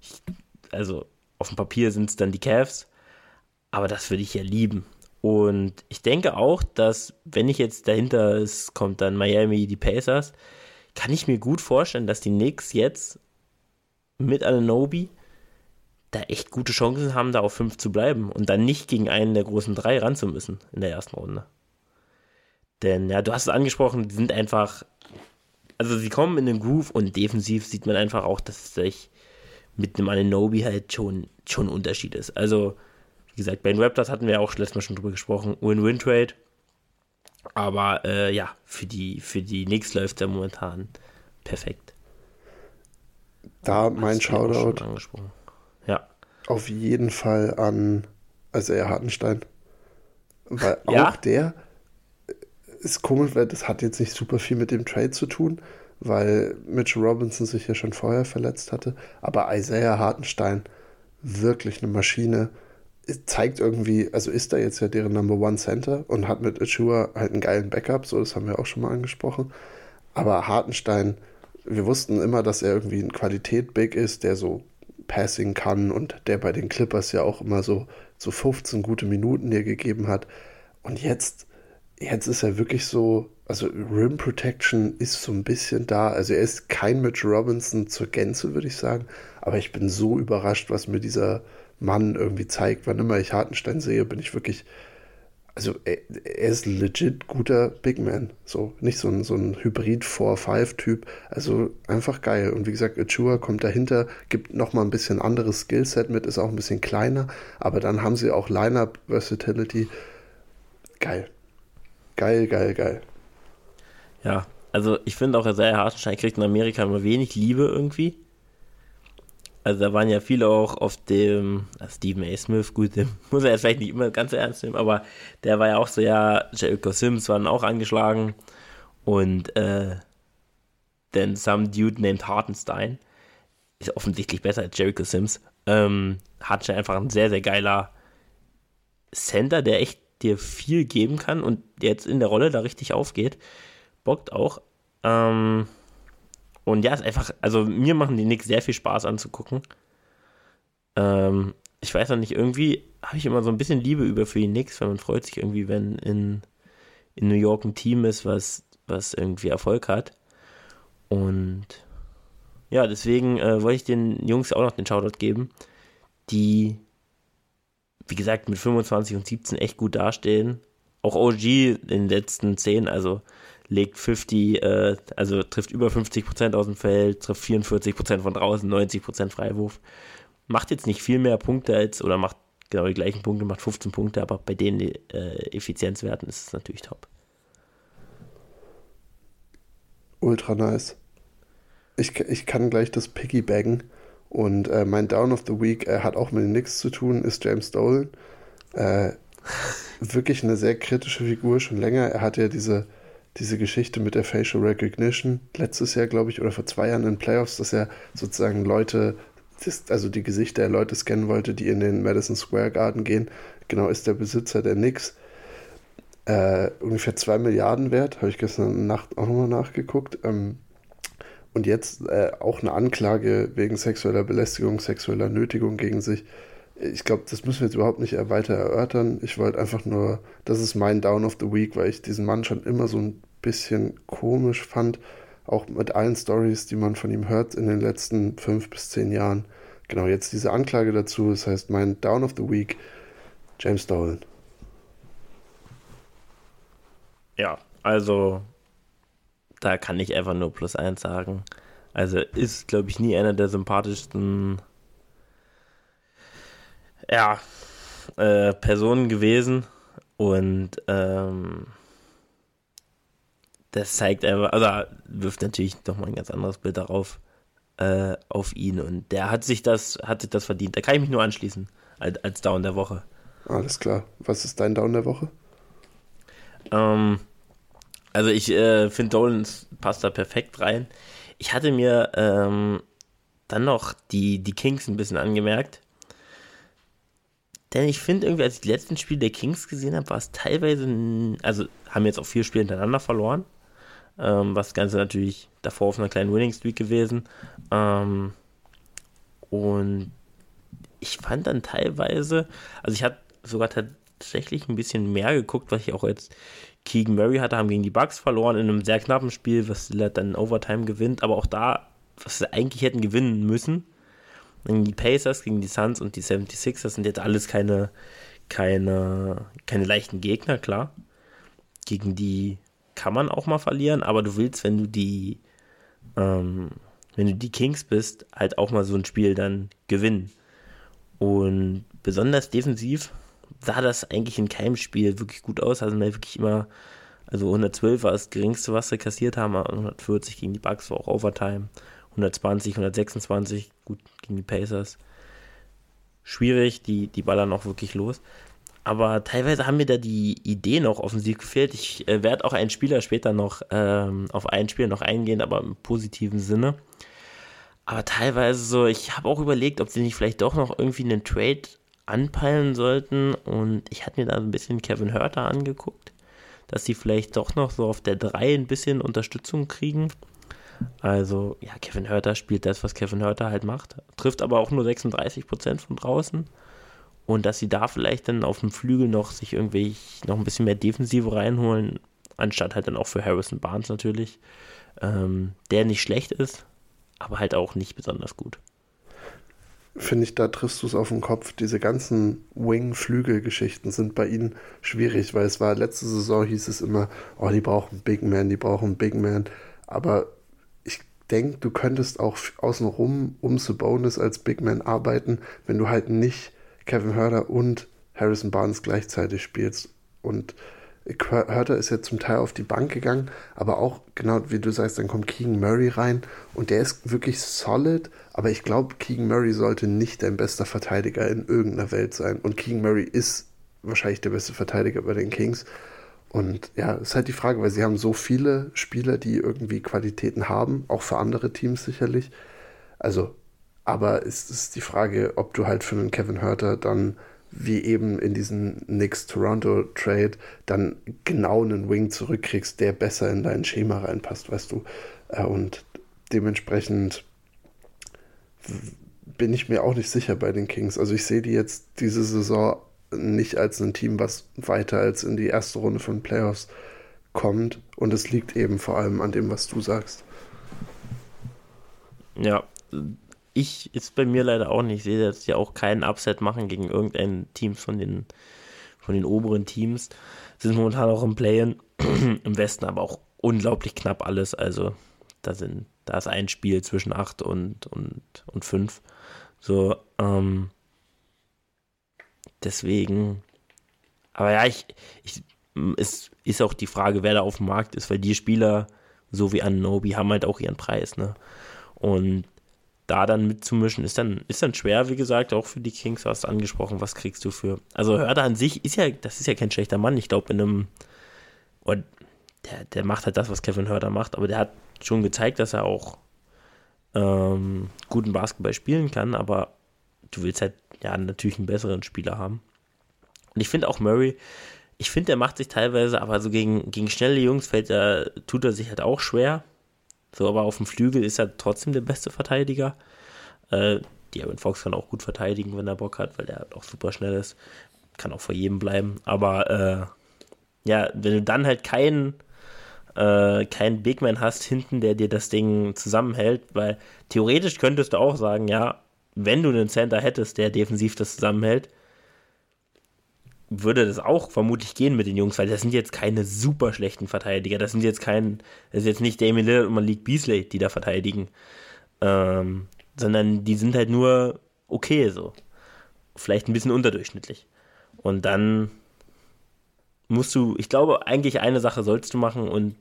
Ich, also auf dem Papier sind es dann die Cavs. Aber das würde ich ja lieben. Und ich denke auch, dass wenn ich jetzt dahinter ist, kommt dann Miami, die Pacers, kann ich mir gut vorstellen, dass die Knicks jetzt mit Alanobi da echt gute Chancen haben, da auf 5 zu bleiben und dann nicht gegen einen der großen drei ran zu müssen in der ersten Runde. Denn ja, du hast es angesprochen, die sind einfach, also sie kommen in den Groove und defensiv sieht man einfach auch, dass sich mit einem Ananobi halt schon, schon ein Unterschied ist. Also, wie gesagt, bei den Raptors hatten wir auch letztes Mal schon drüber gesprochen, Win-Win-Trade. Aber äh, ja, für die, für die Knicks läuft er momentan perfekt. Da mein Shoutout. Ja. Auf jeden Fall an Isaiah Hartenstein. Weil ja? auch der ist komisch, weil das hat jetzt nicht super viel mit dem Trade zu tun, weil Mitch Robinson sich ja schon vorher verletzt hatte. Aber Isaiah Hartenstein, wirklich eine Maschine, zeigt irgendwie, also ist er jetzt ja deren Number One Center und hat mit Achua halt einen geilen Backup, so das haben wir auch schon mal angesprochen. Aber Hartenstein, wir wussten immer, dass er irgendwie ein Qualität-Big ist, der so Passing kann und der bei den Clippers ja auch immer so, so 15 gute Minuten dir gegeben hat. Und jetzt, jetzt ist er wirklich so, also Rim Protection ist so ein bisschen da. Also er ist kein Mitch Robinson zur Gänze, würde ich sagen. Aber ich bin so überrascht, was mir dieser Mann irgendwie zeigt. Wann immer ich Hartenstein sehe, bin ich wirklich, also er, er ist legit guter Big Man. So, nicht so ein, so ein Hybrid 4-5-Typ. Also einfach geil. Und wie gesagt, Achua kommt dahinter, gibt nochmal ein bisschen anderes Skillset mit, ist auch ein bisschen kleiner. Aber dann haben sie auch Lineup Versatility. Geil. Geil, geil, geil. Ja, also ich finde auch, Isaiah Hartenstein kriegt in Amerika immer wenig Liebe irgendwie. Also da waren ja viele auch auf dem, Stephen A. Smith, gut, den muss er jetzt vielleicht nicht immer ganz ernst nehmen, aber der war ja auch so, ja, Jericho Sims waren auch angeschlagen und äh, some dude named Hartenstein ist offensichtlich besser als Jericho Sims. Ähm, Hartenstein einfach ein sehr, sehr geiler Center, der echt dir viel geben kann und jetzt in der Rolle da richtig aufgeht bockt auch. Ähm, und ja, ist einfach, also mir machen die Knicks sehr viel Spaß anzugucken. Ähm, ich weiß noch nicht, irgendwie habe ich immer so ein bisschen Liebe über für die Knicks, weil man freut sich irgendwie, wenn in, in New York ein Team ist, was, was irgendwie Erfolg hat. Und ja, deswegen äh, wollte ich den Jungs auch noch den Shoutout geben, die, wie gesagt, mit 25 und 17 echt gut dastehen. Auch OG in den letzten 10, also legt 50, äh, also trifft über 50 Prozent aus dem Feld, trifft 44 Prozent von draußen, 90 Prozent Freiwurf. Macht jetzt nicht viel mehr Punkte als, oder macht genau die gleichen Punkte, macht 15 Punkte, aber bei den äh, Effizienzwerten ist es natürlich top. Ultra nice. Ich, ich kann gleich das Piggybaggen. Und äh, mein Down of the Week äh, hat auch mit nichts zu tun, ist James Dolan. Äh, wirklich eine sehr kritische Figur schon länger. Er hat ja diese diese Geschichte mit der Facial Recognition letztes Jahr, glaube ich, oder vor zwei Jahren in Playoffs, dass er sozusagen Leute, also die Gesichter der Leute scannen wollte, die in den Madison Square Garden gehen. Genau, ist der Besitzer der Knicks. Äh, ungefähr zwei Milliarden wert, habe ich gestern Nacht auch nochmal nachgeguckt. Ähm, und jetzt äh, auch eine Anklage wegen sexueller Belästigung, sexueller Nötigung gegen sich. Ich glaube, das müssen wir jetzt überhaupt nicht weiter erörtern. Ich wollte einfach nur, das ist mein Down of the Week, weil ich diesen Mann schon immer so ein bisschen komisch fand, auch mit allen Stories, die man von ihm hört in den letzten fünf bis zehn Jahren. Genau, jetzt diese Anklage dazu, das heißt mein Down of the Week, James Dolan. Ja, also da kann ich einfach nur plus eins sagen. Also ist, glaube ich, nie einer der sympathischsten ja, äh, Personen gewesen und ähm, das zeigt einfach, also wirft natürlich nochmal ein ganz anderes Bild darauf, äh, auf ihn. Und der hat sich das, hat sich das verdient. Da kann ich mich nur anschließen, als, als Down der Woche. Alles klar. Was ist dein Down der Woche? Ähm, also ich äh, finde, Dolan passt da perfekt rein. Ich hatte mir ähm, dann noch die, die Kings ein bisschen angemerkt. Denn ich finde irgendwie, als ich die letzten Spiele der Kings gesehen habe, war es teilweise, also haben jetzt auch vier Spiele hintereinander verloren, ähm, was das Ganze natürlich davor auf einer kleinen Winning Streak gewesen. Ähm, und ich fand dann teilweise, also ich habe sogar tatsächlich ein bisschen mehr geguckt, was ich auch jetzt Keegan Murray hatte, haben gegen die Bucks verloren in einem sehr knappen Spiel, was Lillard dann in Overtime gewinnt, aber auch da, was sie eigentlich hätten gewinnen müssen. Gegen die Pacers, gegen die Suns und die 76ers sind jetzt alles keine, keine, keine leichten Gegner, klar. Gegen die kann man auch mal verlieren, aber du willst, wenn du die, ähm, wenn du die Kings bist, halt auch mal so ein Spiel dann gewinnen. Und besonders defensiv sah das eigentlich in keinem Spiel wirklich gut aus. Also wirklich immer, also 112 war das geringste, was sie kassiert haben, 140 gegen die Bucks war auch Overtime, 120, 126, gut gegen die Pacers. Schwierig, die, die ballern auch wirklich los. Aber teilweise haben mir da die Ideen auch offensiv gefehlt. Ich äh, werde auch einen Spieler später noch ähm, auf einen Spieler noch eingehen, aber im positiven Sinne. Aber teilweise so, ich habe auch überlegt, ob sie nicht vielleicht doch noch irgendwie einen Trade anpeilen sollten. Und ich hatte mir da ein bisschen Kevin Hurter angeguckt, dass sie vielleicht doch noch so auf der 3 ein bisschen Unterstützung kriegen. Also, ja, Kevin Hurter spielt das, was Kevin Hurter halt macht, trifft aber auch nur 36% von draußen. Und dass sie da vielleicht dann auf dem Flügel noch sich irgendwie noch ein bisschen mehr Defensive reinholen, anstatt halt dann auch für Harrison Barnes natürlich, ähm, der nicht schlecht ist, aber halt auch nicht besonders gut. Finde ich, da triffst du es auf den Kopf. Diese ganzen Wing-Flügel-Geschichten sind bei ihnen schwierig, weil es war letzte Saison hieß es immer, oh, die brauchen Big Man, die brauchen Big Man. Aber ich denke, du könntest auch außenrum um Sabonis als Big Man arbeiten, wenn du halt nicht Kevin Herder und Harrison Barnes gleichzeitig spielst. Und Hörter ist ja zum Teil auf die Bank gegangen, aber auch, genau wie du sagst, dann kommt Keegan Murray rein und der ist wirklich solid, aber ich glaube, Keegan Murray sollte nicht dein bester Verteidiger in irgendeiner Welt sein. Und Keegan Murray ist wahrscheinlich der beste Verteidiger bei den Kings. Und ja, ist halt die Frage, weil sie haben so viele Spieler, die irgendwie Qualitäten haben, auch für andere Teams sicherlich. Also, aber es ist die Frage, ob du halt für einen Kevin Hurter dann wie eben in diesen Knicks-Toronto-Trade dann genau einen Wing zurückkriegst, der besser in dein Schema reinpasst, weißt du. Äh, und dementsprechend bin ich mir auch nicht sicher bei den Kings. Also ich sehe die jetzt diese Saison nicht als ein Team, was weiter als in die erste Runde von Playoffs kommt. Und es liegt eben vor allem an dem, was du sagst. Ja, ich ist bei mir leider auch nicht. Ich sehe jetzt ja auch keinen Upset machen gegen irgendein Team von den, von den oberen Teams. Sind momentan auch im Play-In, im Westen aber auch unglaublich knapp alles. Also da sind, da ist ein Spiel zwischen 8 und, und, und 5. So, ähm, deswegen, aber ja, ich, ich, es ist auch die Frage, wer da auf dem Markt ist, weil die Spieler, so wie Anobi, haben halt auch ihren Preis, ne? Und da dann mitzumischen, ist dann, ist dann schwer, wie gesagt, auch für die Kings, hast du angesprochen, was kriegst du für. Also Hörder an sich ist ja, das ist ja kein schlechter Mann. Ich glaube, in einem, oh, der, der macht halt das, was Kevin Hörder macht, aber der hat schon gezeigt, dass er auch ähm, guten Basketball spielen kann, aber du willst halt ja natürlich einen besseren Spieler haben. Und ich finde auch Murray, ich finde, der macht sich teilweise, aber so gegen, gegen schnelle Jungs fällt er, tut er sich halt auch schwer. So, aber auf dem Flügel ist er trotzdem der beste Verteidiger. Äh, Aaron Fox kann auch gut verteidigen, wenn er Bock hat, weil halt auch super schnell ist. Kann auch vor jedem bleiben. Aber äh, ja, wenn du dann halt keinen äh, keinen Big Man hast hinten, der dir das Ding zusammenhält, weil theoretisch könntest du auch sagen, ja, wenn du einen Center hättest, der defensiv das zusammenhält, würde das auch vermutlich gehen mit den Jungs, weil das sind jetzt keine super schlechten Verteidiger. Das sind jetzt kein, das ist jetzt nicht Damien Lillard und Malik Beasley, die da verteidigen. Ähm, sondern die sind halt nur okay so. Vielleicht ein bisschen unterdurchschnittlich. Und dann musst du, ich glaube, eigentlich eine Sache sollst du machen und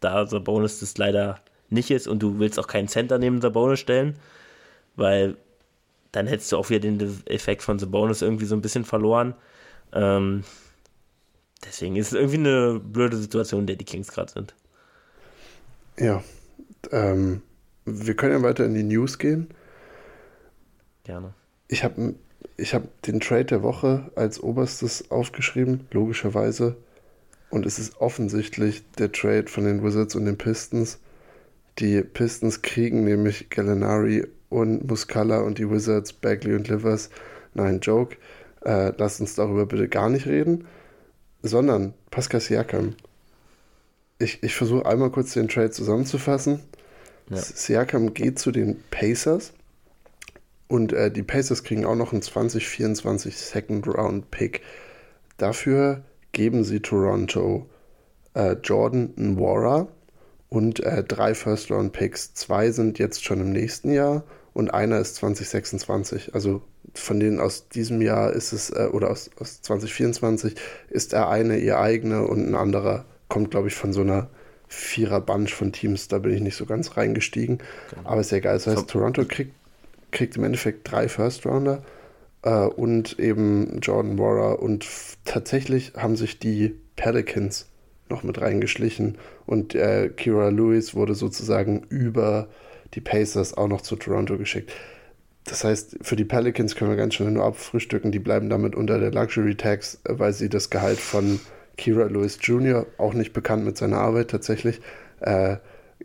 da Bonus das leider nicht ist und du willst auch keinen Center neben Bonus stellen, weil dann hättest du auch wieder den Effekt von Bonus irgendwie so ein bisschen verloren. Ähm, deswegen ist es irgendwie eine blöde Situation, in der die Kings gerade sind. Ja. Ähm, wir können ja weiter in die News gehen. Gerne. Ich habe ich hab den Trade der Woche als oberstes aufgeschrieben, logischerweise. Und es ist offensichtlich der Trade von den Wizards und den Pistons. Die Pistons kriegen nämlich Gallinari und Muscala und die Wizards Bagley und Livers. Nein, Joke äh, lasst uns darüber bitte gar nicht reden, sondern Pascal Siakam. Ich, ich versuche einmal kurz den Trade zusammenzufassen. Ja. Siakam geht zu den Pacers und äh, die Pacers kriegen auch noch einen 2024 Second Round Pick. Dafür geben sie Toronto äh, Jordan Nwora und äh, drei First-Round-Picks. Zwei sind jetzt schon im nächsten Jahr und einer ist 2026. Also von denen aus diesem Jahr ist es, äh, oder aus, aus 2024 ist der eine ihr eigene und ein anderer kommt, glaube ich, von so einer Vierer-Bunch von Teams. Da bin ich nicht so ganz reingestiegen. Genau. Aber ist ja egal. Das heißt, Toronto kriegt, kriegt im Endeffekt drei First-Rounder äh, und eben Jordan Warrer und tatsächlich haben sich die Pelicans noch mit reingeschlichen und äh, Kira Lewis wurde sozusagen über die Pacers auch noch zu Toronto geschickt. Das heißt, für die Pelicans können wir ganz schnell nur abfrühstücken. Die bleiben damit unter der Luxury Tax, weil sie das Gehalt von Kira Lewis Jr., auch nicht bekannt mit seiner Arbeit tatsächlich, äh,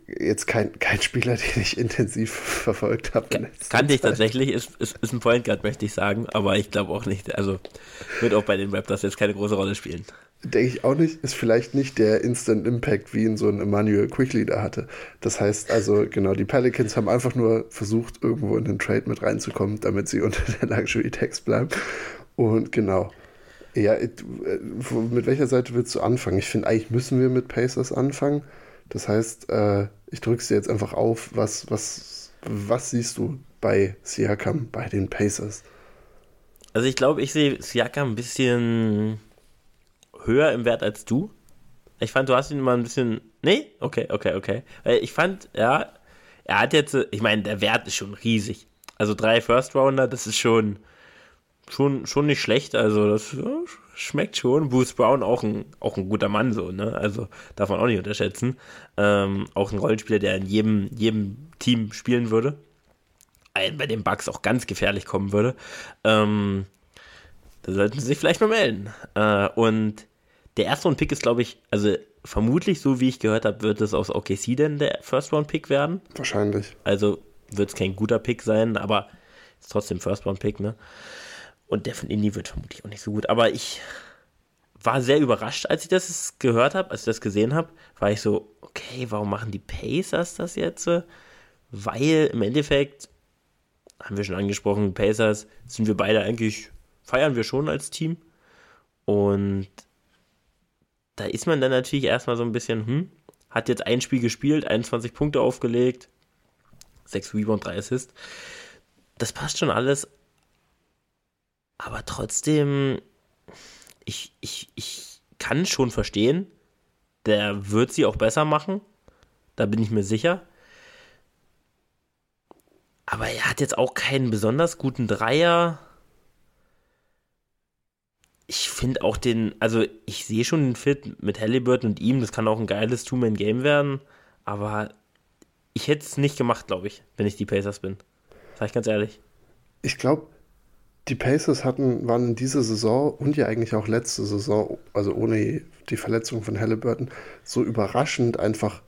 jetzt kein, kein Spieler, den ich intensiv verfolgt habe. Kannte ich tatsächlich, ist, ist, ist ein Point Guard, möchte ich sagen, aber ich glaube auch nicht. Also wird auch bei den Raptors jetzt keine große Rolle spielen. Denke ich auch nicht, ist vielleicht nicht der Instant Impact, wie ihn so ein Emmanuel Quickly da hatte. Das heißt also, genau, die Pelicans haben einfach nur versucht, irgendwo in den Trade mit reinzukommen, damit sie unter der Luxury Tax bleiben. Und genau. Ja, äh, mit welcher Seite willst du anfangen? Ich finde, eigentlich müssen wir mit Pacers anfangen. Das heißt, äh, ich drücke es dir jetzt einfach auf. Was, was, was siehst du bei Siakam, bei den Pacers? Also ich glaube, ich sehe Siakam ein bisschen höher im Wert als du. Ich fand, du hast ihn mal ein bisschen. Nee? Okay, okay, okay. Ich fand, ja, er hat jetzt, ich meine, der Wert ist schon riesig. Also drei First Rounder, das ist schon, schon, schon nicht schlecht. Also das schmeckt schon. Bruce Brown auch ein, auch ein guter Mann, so, ne? Also darf man auch nicht unterschätzen. Ähm, auch ein Rollenspieler, der in jedem, jedem Team spielen würde. Bei den Bugs auch ganz gefährlich kommen würde. Ähm, da sollten sie sich vielleicht mal melden. Äh, und der erste Round Pick ist, glaube ich, also vermutlich, so wie ich gehört habe, wird es aus OKC denn der First Round Pick werden. Wahrscheinlich. Also wird es kein guter Pick sein, aber ist trotzdem First Round Pick, ne? Und der von Indy wird vermutlich auch nicht so gut. Aber ich war sehr überrascht, als ich das gehört habe, als ich das gesehen habe, war ich so, okay, warum machen die Pacers das jetzt? Weil im Endeffekt, haben wir schon angesprochen, Pacers sind wir beide eigentlich, feiern wir schon als Team. Und da ist man dann natürlich erstmal so ein bisschen, hm, hat jetzt ein Spiel gespielt, 21 Punkte aufgelegt, 6 Rebound, 3 Assist. Das passt schon alles, aber trotzdem, ich, ich, ich kann schon verstehen, der wird sie auch besser machen. Da bin ich mir sicher. Aber er hat jetzt auch keinen besonders guten Dreier. Ich finde auch den, also ich sehe schon den Fit mit Halliburton und ihm, das kann auch ein geiles Two-Man-Game werden, aber ich hätte es nicht gemacht, glaube ich, wenn ich die Pacers bin. Sag ich ganz ehrlich. Ich glaube, die Pacers hatten, waren in dieser Saison und ja eigentlich auch letzte Saison, also ohne die Verletzung von Halliburton, so überraschend einfach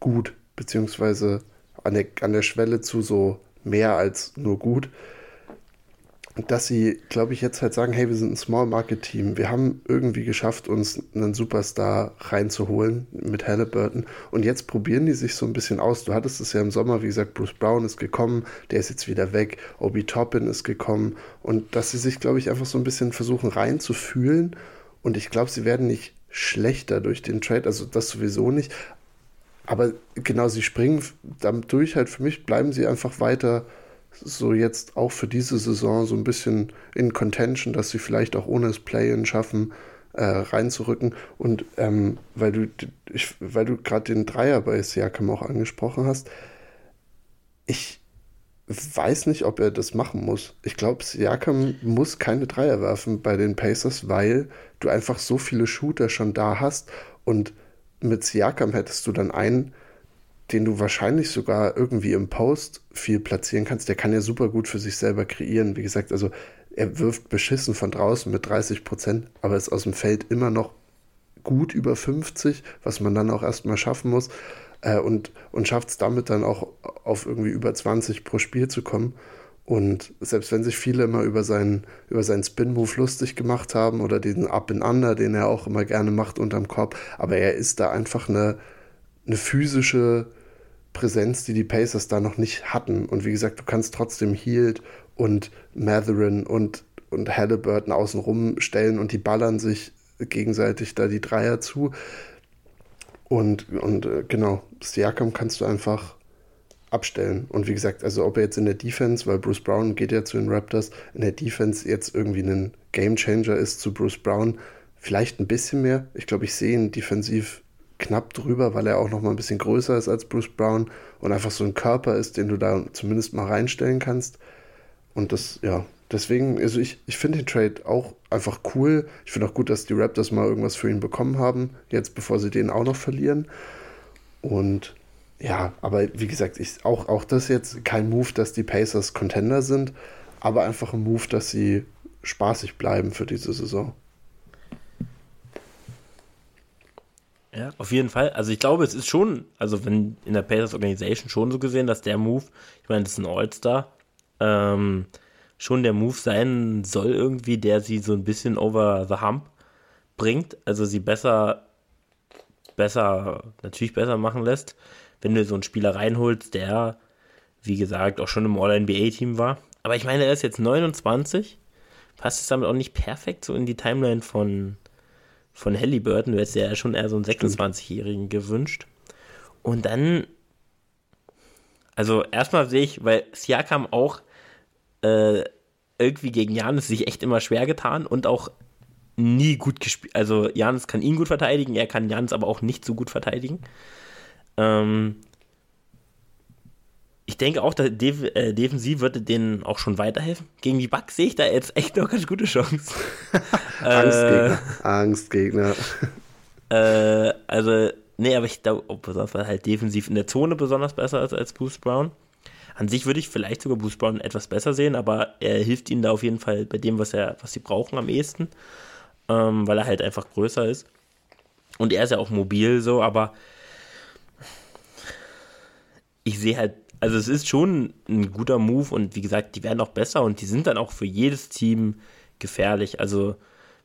gut, beziehungsweise an der, an der Schwelle zu so mehr als nur gut dass sie, glaube ich, jetzt halt sagen, hey, wir sind ein Small Market Team. Wir haben irgendwie geschafft, uns einen Superstar reinzuholen mit Halliburton. Und jetzt probieren die sich so ein bisschen aus. Du hattest es ja im Sommer, wie gesagt, Bruce Brown ist gekommen, der ist jetzt wieder weg. Obi Toppin ist gekommen. Und dass sie sich, glaube ich, einfach so ein bisschen versuchen reinzufühlen. Und ich glaube, sie werden nicht schlechter durch den Trade, also das sowieso nicht. Aber genau, sie springen damit durch halt für mich, bleiben sie einfach weiter so jetzt auch für diese Saison so ein bisschen in Contention, dass sie vielleicht auch ohne das Play-In schaffen, äh, reinzurücken. Und ähm, weil du, ich, weil du gerade den Dreier bei Siakam auch angesprochen hast, ich weiß nicht, ob er das machen muss. Ich glaube, Siakam muss keine Dreier werfen bei den Pacers, weil du einfach so viele Shooter schon da hast und mit Siakam hättest du dann einen, den du wahrscheinlich sogar irgendwie im Post viel platzieren kannst, der kann ja super gut für sich selber kreieren. Wie gesagt, also er wirft beschissen von draußen mit 30 Prozent, aber ist aus dem Feld immer noch gut über 50, was man dann auch erstmal schaffen muss. Äh, und und schafft es damit dann auch auf irgendwie über 20 pro Spiel zu kommen. Und selbst wenn sich viele immer über seinen, über seinen Spin-Move lustig gemacht haben oder diesen Up-and-Under, den er auch immer gerne macht unterm Korb, aber er ist da einfach eine, eine physische Präsenz, die die Pacers da noch nicht hatten. Und wie gesagt, du kannst trotzdem Heald und Matherin und, und Halliburton außenrum stellen und die ballern sich gegenseitig da die Dreier zu. Und, und äh, genau, Siakam kannst du einfach abstellen. Und wie gesagt, also ob er jetzt in der Defense, weil Bruce Brown geht ja zu den Raptors, in der Defense jetzt irgendwie ein Game Changer ist zu Bruce Brown, vielleicht ein bisschen mehr. Ich glaube, ich sehe ihn defensiv knapp drüber, weil er auch noch mal ein bisschen größer ist als Bruce Brown und einfach so ein Körper ist, den du da zumindest mal reinstellen kannst. Und das, ja, deswegen, also ich, ich finde den Trade auch einfach cool. Ich finde auch gut, dass die Raptors mal irgendwas für ihn bekommen haben, jetzt bevor sie den auch noch verlieren. Und ja, aber wie gesagt, ich, auch, auch das jetzt kein Move, dass die Pacers Contender sind, aber einfach ein Move, dass sie spaßig bleiben für diese Saison. Ja, auf jeden Fall. Also ich glaube, es ist schon, also wenn in der Pacers Organization schon so gesehen, dass der Move, ich meine, das ist ein All-Star, ähm, schon der Move sein soll irgendwie, der sie so ein bisschen over the hump bringt, also sie besser, besser, natürlich besser machen lässt wenn du so einen Spieler reinholst, der, wie gesagt, auch schon im All-NBA-Team war. Aber ich meine, er ist jetzt 29. Passt es damit auch nicht perfekt so in die Timeline von, von Halliburton? Du hättest ja schon eher so einen 26-Jährigen gewünscht. Und dann, also erstmal sehe ich, weil Siakam auch äh, irgendwie gegen Janis sich echt immer schwer getan und auch nie gut gespielt. Also Janis kann ihn gut verteidigen, er kann Janis aber auch nicht so gut verteidigen. Ähm, ich denke auch, dass Def äh, defensiv würde denen auch schon weiterhelfen. Gegen die Bugs sehe ich da jetzt echt noch ganz gute Chance. Angstgegner. Äh, Angstgegner. äh, also, nee, aber ich glaube, besonders weil halt defensiv in der Zone besonders besser ist als Bruce Brown. An sich würde ich vielleicht sogar Bruce Brown etwas besser sehen, aber er hilft ihnen da auf jeden Fall bei dem, was er, was sie brauchen am ehesten, ähm, weil er halt einfach größer ist. Und er ist ja auch mobil so, aber ich sehe halt, also es ist schon ein guter Move und wie gesagt, die werden auch besser und die sind dann auch für jedes Team gefährlich. Also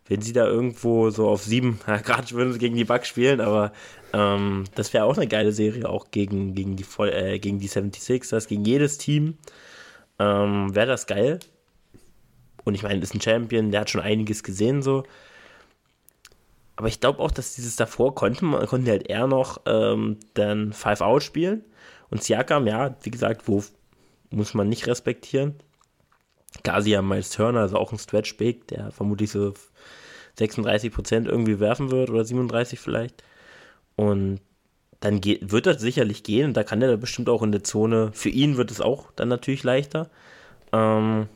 wenn sie da irgendwo so auf sieben, ja, gerade würden sie gegen die Bucks spielen, aber ähm, das wäre auch eine geile Serie, auch gegen, gegen, die, äh, gegen die 76ers, gegen jedes Team. Ähm, wäre das geil. Und ich meine, ist ein Champion, der hat schon einiges gesehen so. Aber ich glaube auch, dass dieses davor konnte man konnte halt eher noch ähm, dann Five Out spielen. Und Siakam, ja, wie gesagt, wo muss man nicht respektieren. Sie haben Miles Turner, also auch ein Stretch Big, der vermutlich so 36% irgendwie werfen wird oder 37 vielleicht. Und dann geht, wird das sicherlich gehen und da kann er bestimmt auch in der Zone, für ihn wird es auch dann natürlich leichter. Ähm,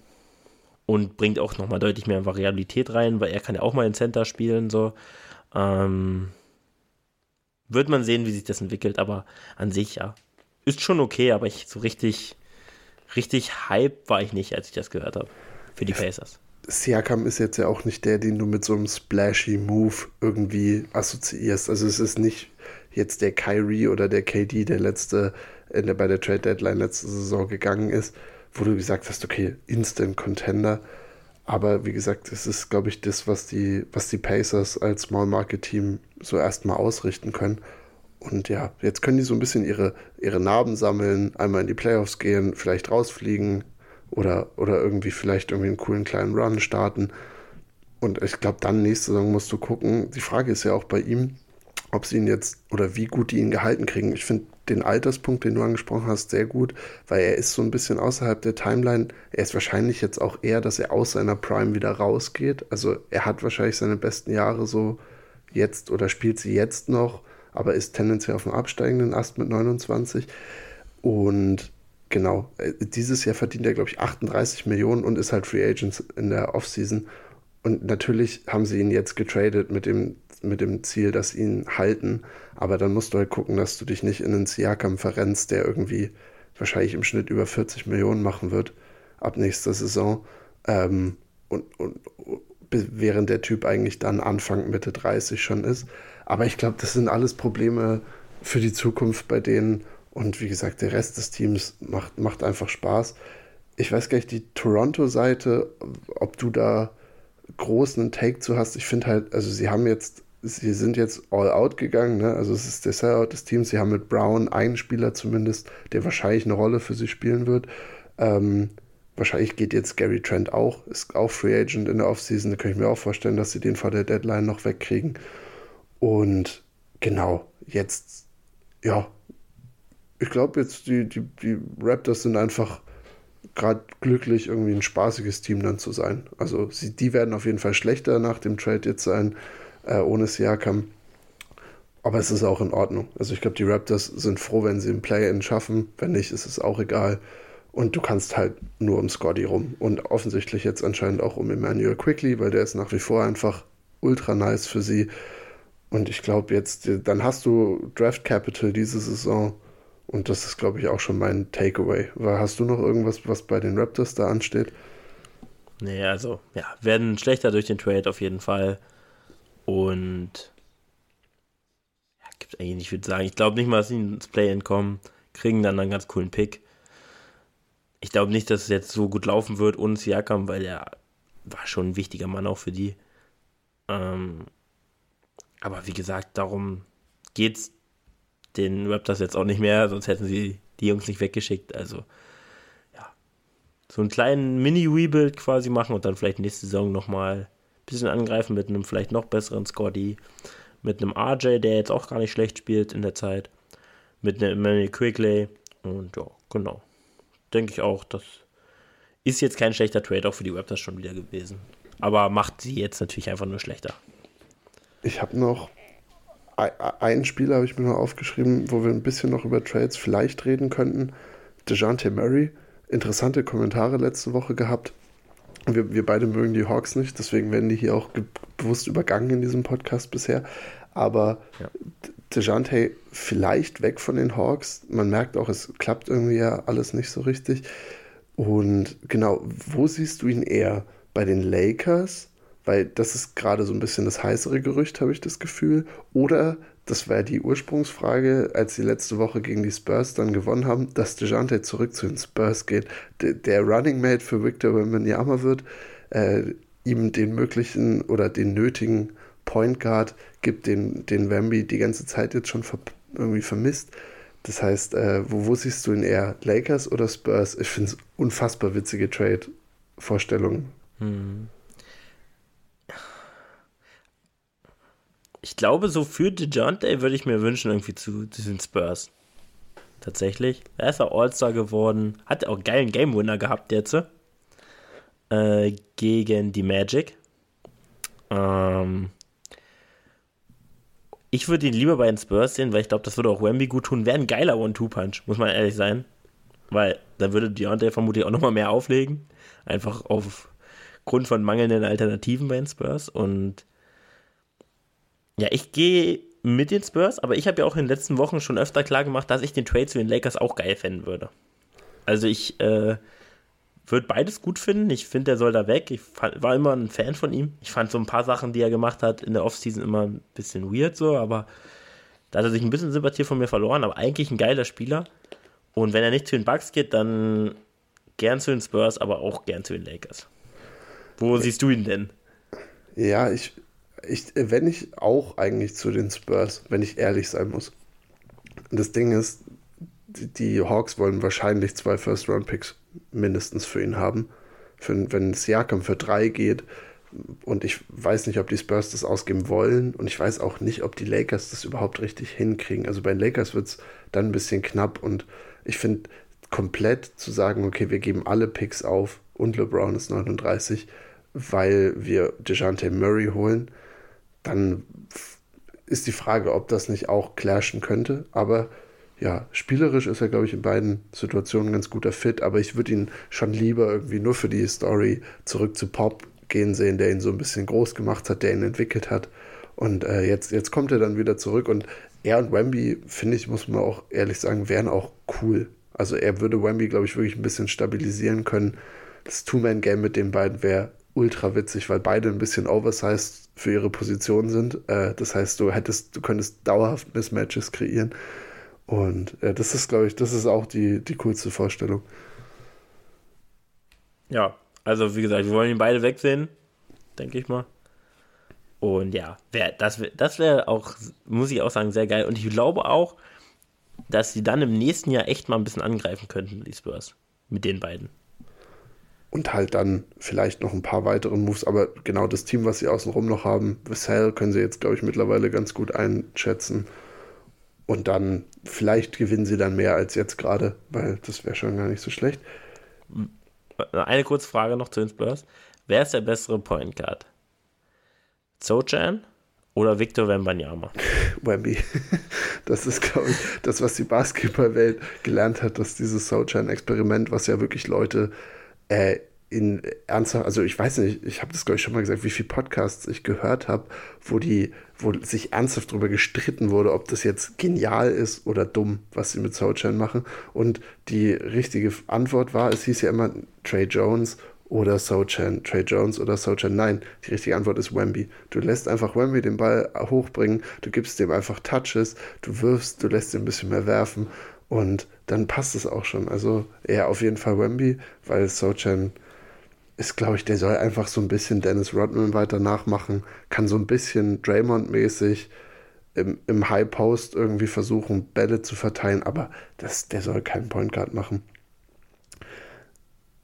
und bringt auch nochmal deutlich mehr Variabilität rein, weil er kann ja auch mal in Center spielen, so. Ähm, wird man sehen, wie sich das entwickelt, aber an sich ja ist schon okay, aber ich so richtig, richtig hype war ich nicht, als ich das gehört habe. Für die Pacers. Siakam ist jetzt ja auch nicht der, den du mit so einem splashy Move irgendwie assoziierst. Also es ist nicht jetzt der Kyrie oder der KD, der letzte der bei der Trade Deadline letzte Saison gegangen ist, wo du gesagt hast, okay, Instant Contender. Aber wie gesagt, es ist, glaube ich, das, was die, was die Pacers als Small Market Team so erstmal ausrichten können. Und ja, jetzt können die so ein bisschen ihre, ihre Narben sammeln, einmal in die Playoffs gehen, vielleicht rausfliegen oder, oder irgendwie vielleicht irgendwie einen coolen kleinen Run starten. Und ich glaube, dann nächste Saison musst du gucken. Die Frage ist ja auch bei ihm, ob sie ihn jetzt oder wie gut die ihn gehalten kriegen. Ich finde den Alterspunkt, den du angesprochen hast, sehr gut, weil er ist so ein bisschen außerhalb der Timeline. Er ist wahrscheinlich jetzt auch eher, dass er aus seiner Prime wieder rausgeht. Also er hat wahrscheinlich seine besten Jahre so jetzt oder spielt sie jetzt noch aber ist tendenziell auf dem absteigenden Ast mit 29. Und genau, äh, dieses Jahr verdient er, glaube ich, 38 Millionen und ist halt Free Agent in der Offseason. Und natürlich haben sie ihn jetzt getradet mit dem, mit dem Ziel, dass sie ihn halten. Aber dann musst du halt gucken, dass du dich nicht in einen Siakam verrennst, der irgendwie wahrscheinlich im Schnitt über 40 Millionen machen wird ab nächster Saison. Ähm, und, und während der Typ eigentlich dann Anfang, Mitte 30 schon ist. Aber ich glaube, das sind alles Probleme für die Zukunft bei denen. Und wie gesagt, der Rest des Teams macht, macht einfach Spaß. Ich weiß gar nicht, die Toronto-Seite, ob du da großen Take zu hast. Ich finde halt, also sie haben jetzt, sie sind jetzt all out gegangen, ne? Also es ist der Sellout des Teams. Sie haben mit Brown einen Spieler zumindest, der wahrscheinlich eine Rolle für sie spielen wird. Ähm, wahrscheinlich geht jetzt Gary Trent auch, ist auch Free Agent in der Offseason. Da kann ich mir auch vorstellen, dass sie den vor der Deadline noch wegkriegen. Und genau, jetzt, ja, ich glaube jetzt, die, die, die Raptors sind einfach gerade glücklich, irgendwie ein spaßiges Team dann zu sein. Also sie, die werden auf jeden Fall schlechter nach dem Trade jetzt sein, äh, ohne Siakam. Aber es ist auch in Ordnung. Also ich glaube, die Raptors sind froh, wenn sie ein Play-In schaffen. Wenn nicht, ist es auch egal. Und du kannst halt nur um Scotty rum. Und offensichtlich jetzt anscheinend auch um Emmanuel Quickly, weil der ist nach wie vor einfach ultra nice für sie. Und ich glaube jetzt, dann hast du Draft Capital diese Saison. Und das ist, glaube ich, auch schon mein Takeaway. Hast du noch irgendwas, was bei den Raptors da ansteht? Nee, also, ja, werden schlechter durch den Trade auf jeden Fall. Und ja, gibt eigentlich viel zu sagen. Ich glaube nicht mal, dass sie ins Play-In kommen. Kriegen dann einen ganz coolen Pick. Ich glaube nicht, dass es jetzt so gut laufen wird ohne Siakam, weil er war schon ein wichtiger Mann auch für die. Ähm, aber wie gesagt, darum geht's den Raptors jetzt auch nicht mehr, sonst hätten sie die Jungs nicht weggeschickt. Also, ja. So einen kleinen Mini-Rebuild quasi machen und dann vielleicht nächste Saison nochmal ein bisschen angreifen mit einem vielleicht noch besseren Scotty, mit einem RJ, der jetzt auch gar nicht schlecht spielt in der Zeit, mit einem Emmanuel Quigley und ja, genau. Denke ich auch, das ist jetzt kein schlechter Trade auch für die Raptors schon wieder gewesen. Aber macht sie jetzt natürlich einfach nur schlechter. Ich habe noch einen Spieler habe ich mir noch aufgeschrieben, wo wir ein bisschen noch über Trades vielleicht reden könnten. DeJounte Murray. Interessante Kommentare letzte Woche gehabt. Wir, wir beide mögen die Hawks nicht, deswegen werden die hier auch bewusst übergangen in diesem Podcast bisher. Aber ja. DeJounte vielleicht weg von den Hawks. Man merkt auch, es klappt irgendwie ja alles nicht so richtig. Und genau, wo siehst du ihn eher? Bei den Lakers weil das ist gerade so ein bisschen das heißere Gerücht, habe ich das Gefühl. Oder, das war die Ursprungsfrage, als sie letzte Woche gegen die Spurs dann gewonnen haben, dass DeJounte zurück zu den Spurs geht. Der, der Running Mate für Victor Wembanyama wird, äh, ihm den möglichen oder den nötigen Point Guard gibt, den, den Wemby die ganze Zeit jetzt schon ver irgendwie vermisst. Das heißt, äh, wo, wo siehst du ihn eher? Lakers oder Spurs? Ich finde es unfassbar witzige Trade-Vorstellungen. Hm. Ich glaube, so für DeJounte würde ich mir wünschen, irgendwie zu, zu den Spurs. Tatsächlich. Er ist auch All-Star geworden. Hat auch einen geilen Game-Winner gehabt jetzt. Äh, gegen die Magic. Ähm, ich würde ihn lieber bei den Spurs sehen, weil ich glaube, das würde auch Wemby gut tun. Wäre ein geiler One-Two-Punch, muss man ehrlich sein. Weil da würde Deontay vermutlich auch nochmal mehr auflegen. Einfach aufgrund von mangelnden Alternativen bei den Spurs. Und ja, ich gehe mit den Spurs, aber ich habe ja auch in den letzten Wochen schon öfter klar gemacht, dass ich den Trade zu den Lakers auch geil finden würde. Also ich äh, würde beides gut finden. Ich finde, der soll da weg. Ich war immer ein Fan von ihm. Ich fand so ein paar Sachen, die er gemacht hat in der Offseason immer ein bisschen weird so, aber da hat er sich ein bisschen Sympathie von mir verloren, aber eigentlich ein geiler Spieler. Und wenn er nicht zu den Bucks geht, dann gern zu den Spurs, aber auch gern zu den Lakers. Wo siehst du ihn denn? Ja, ich, ich, wenn ich auch eigentlich zu den Spurs, wenn ich ehrlich sein muss. Das Ding ist, die Hawks wollen wahrscheinlich zwei First-Round-Picks mindestens für ihn haben. Für, wenn Siakam für drei geht, und ich weiß nicht, ob die Spurs das ausgeben wollen und ich weiß auch nicht, ob die Lakers das überhaupt richtig hinkriegen. Also bei den Lakers wird es dann ein bisschen knapp und ich finde komplett zu sagen, okay, wir geben alle Picks auf und LeBron ist 39, weil wir DeJounte Murray holen, dann ist die Frage, ob das nicht auch clashen könnte. Aber ja, spielerisch ist er, glaube ich, in beiden Situationen ein ganz guter Fit. Aber ich würde ihn schon lieber irgendwie nur für die Story zurück zu Pop gehen sehen, der ihn so ein bisschen groß gemacht hat, der ihn entwickelt hat. Und äh, jetzt, jetzt kommt er dann wieder zurück. Und er und Wemby, finde ich, muss man auch ehrlich sagen, wären auch cool. Also er würde Wemby, glaube ich, wirklich ein bisschen stabilisieren können. Das Two-Man-Game mit den beiden wäre ultra witzig, weil beide ein bisschen oversized für ihre Position sind. Äh, das heißt, du hättest, du könntest dauerhaft Mismatches kreieren. Und äh, das ist, glaube ich, das ist auch die, die coolste Vorstellung. Ja, also wie gesagt, wir wollen ihn beide wegsehen, denke ich mal. Und ja, wär, das wäre das wär auch, muss ich auch sagen, sehr geil. Und ich glaube auch, dass sie dann im nächsten Jahr echt mal ein bisschen angreifen könnten, die Spurs. Mit den beiden. und halt dann vielleicht noch ein paar weitere Moves, aber genau das Team, was sie außenrum noch haben, Vassell können sie jetzt, glaube ich, mittlerweile ganz gut einschätzen. Und dann vielleicht gewinnen sie dann mehr als jetzt gerade, weil das wäre schon gar nicht so schlecht. Eine kurze Frage noch zu den Spurs. Wer ist der bessere Point Guard? Sochan oder Victor Wembanyama? Wemby. Das ist, glaube ich, das, was die Basketballwelt gelernt hat, dass dieses Sochan-Experiment, was ja wirklich Leute äh, in ernsthaft, also ich weiß nicht, ich habe das glaube ich schon mal gesagt, wie viele Podcasts ich gehört habe, wo die, wo sich ernsthaft darüber gestritten wurde, ob das jetzt genial ist oder dumm, was sie mit Sochan machen. Und die richtige Antwort war, es hieß ja immer Trey Jones oder Sochan, Trey Jones oder Sochan. Nein, die richtige Antwort ist Wemby. Du lässt einfach Wemby den Ball hochbringen, du gibst dem einfach Touches, du wirfst, du lässt ihn ein bisschen mehr werfen und dann passt es auch schon. Also eher auf jeden Fall Wemby, weil Sochan ist, glaube ich, der soll einfach so ein bisschen Dennis Rodman weiter nachmachen, kann so ein bisschen Draymond-mäßig im, im High Post irgendwie versuchen, Bälle zu verteilen, aber das, der soll keinen Point Guard machen.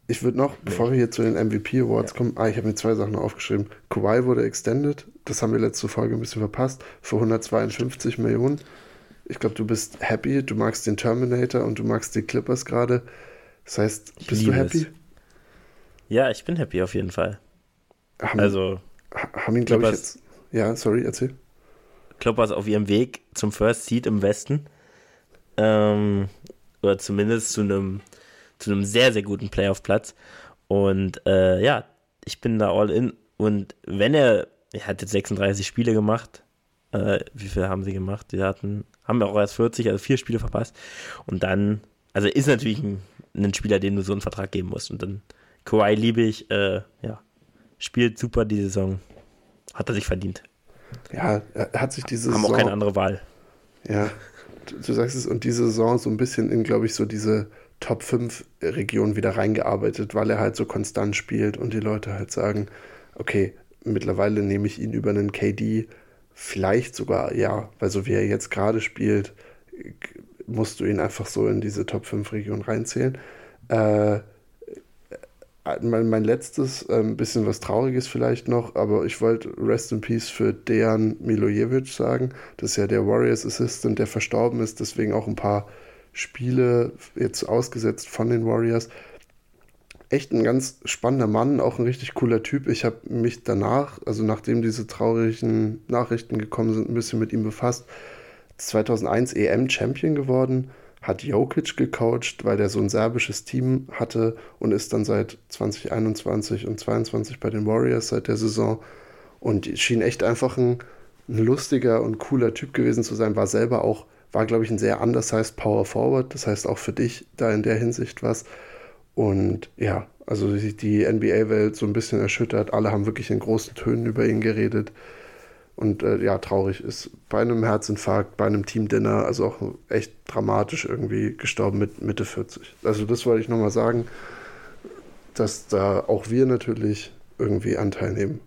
Ich würde noch, bevor wir hier zu den MVP Awards ja. kommen, ah, ich habe mir zwei Sachen aufgeschrieben. Kawhi wurde extended, das haben wir letzte Folge ein bisschen verpasst, für 152 Millionen. Ich glaube, du bist happy, du magst den Terminator und du magst die Clippers gerade. Das heißt, ich bist du happy? Es. Ja, ich bin happy auf jeden Fall. Haben, also, haben ihn, glaube ich, jetzt. Ja, sorry, erzähl. Clippers auf ihrem Weg zum First Seed im Westen. Ähm, oder zumindest zu einem zu einem sehr, sehr guten Playoff-Platz. Und äh, ja, ich bin da all in. Und wenn er, er hat jetzt 36 Spiele gemacht, äh, wie viele haben sie gemacht? Die hatten, haben wir auch erst 40, also vier Spiele verpasst. Und dann, also ist natürlich ein, ein Spieler, dem du so einen Vertrag geben musst. Und dann, Kawhi liebe ich, äh, ja, spielt super die Saison. Hat er sich verdient. Ja, er hat sich diese Haben Saison, auch keine andere Wahl. Ja, du, du sagst es, und diese Saison so ein bisschen in, glaube ich, so diese Top 5 Region wieder reingearbeitet, weil er halt so konstant spielt und die Leute halt sagen, okay, mittlerweile nehme ich ihn über einen KD, vielleicht sogar ja, weil so wie er jetzt gerade spielt, musst du ihn einfach so in diese Top 5 Region reinzählen. Äh, mein, mein letztes, ein äh, bisschen was Trauriges vielleicht noch, aber ich wollte Rest in Peace für Dejan Milojevic sagen. Das ist ja der Warriors Assistant, der verstorben ist, deswegen auch ein paar Spiele jetzt ausgesetzt von den Warriors. Echt ein ganz spannender Mann, auch ein richtig cooler Typ. Ich habe mich danach, also nachdem diese traurigen Nachrichten gekommen sind, ein bisschen mit ihm befasst. 2001 EM-Champion geworden, hat Jokic gecoacht, weil der so ein serbisches Team hatte und ist dann seit 2021 und 2022 bei den Warriors seit der Saison und schien echt einfach ein, ein lustiger und cooler Typ gewesen zu sein, war selber auch war, glaube ich, ein sehr undersized Power Forward. Das heißt auch für dich da in der Hinsicht was. Und ja, also die NBA-Welt so ein bisschen erschüttert. Alle haben wirklich in großen Tönen über ihn geredet. Und äh, ja, traurig ist bei einem Herzinfarkt, bei einem Team-Dinner, also auch echt dramatisch irgendwie gestorben mit Mitte 40. Also das wollte ich nochmal sagen, dass da auch wir natürlich irgendwie Anteil nehmen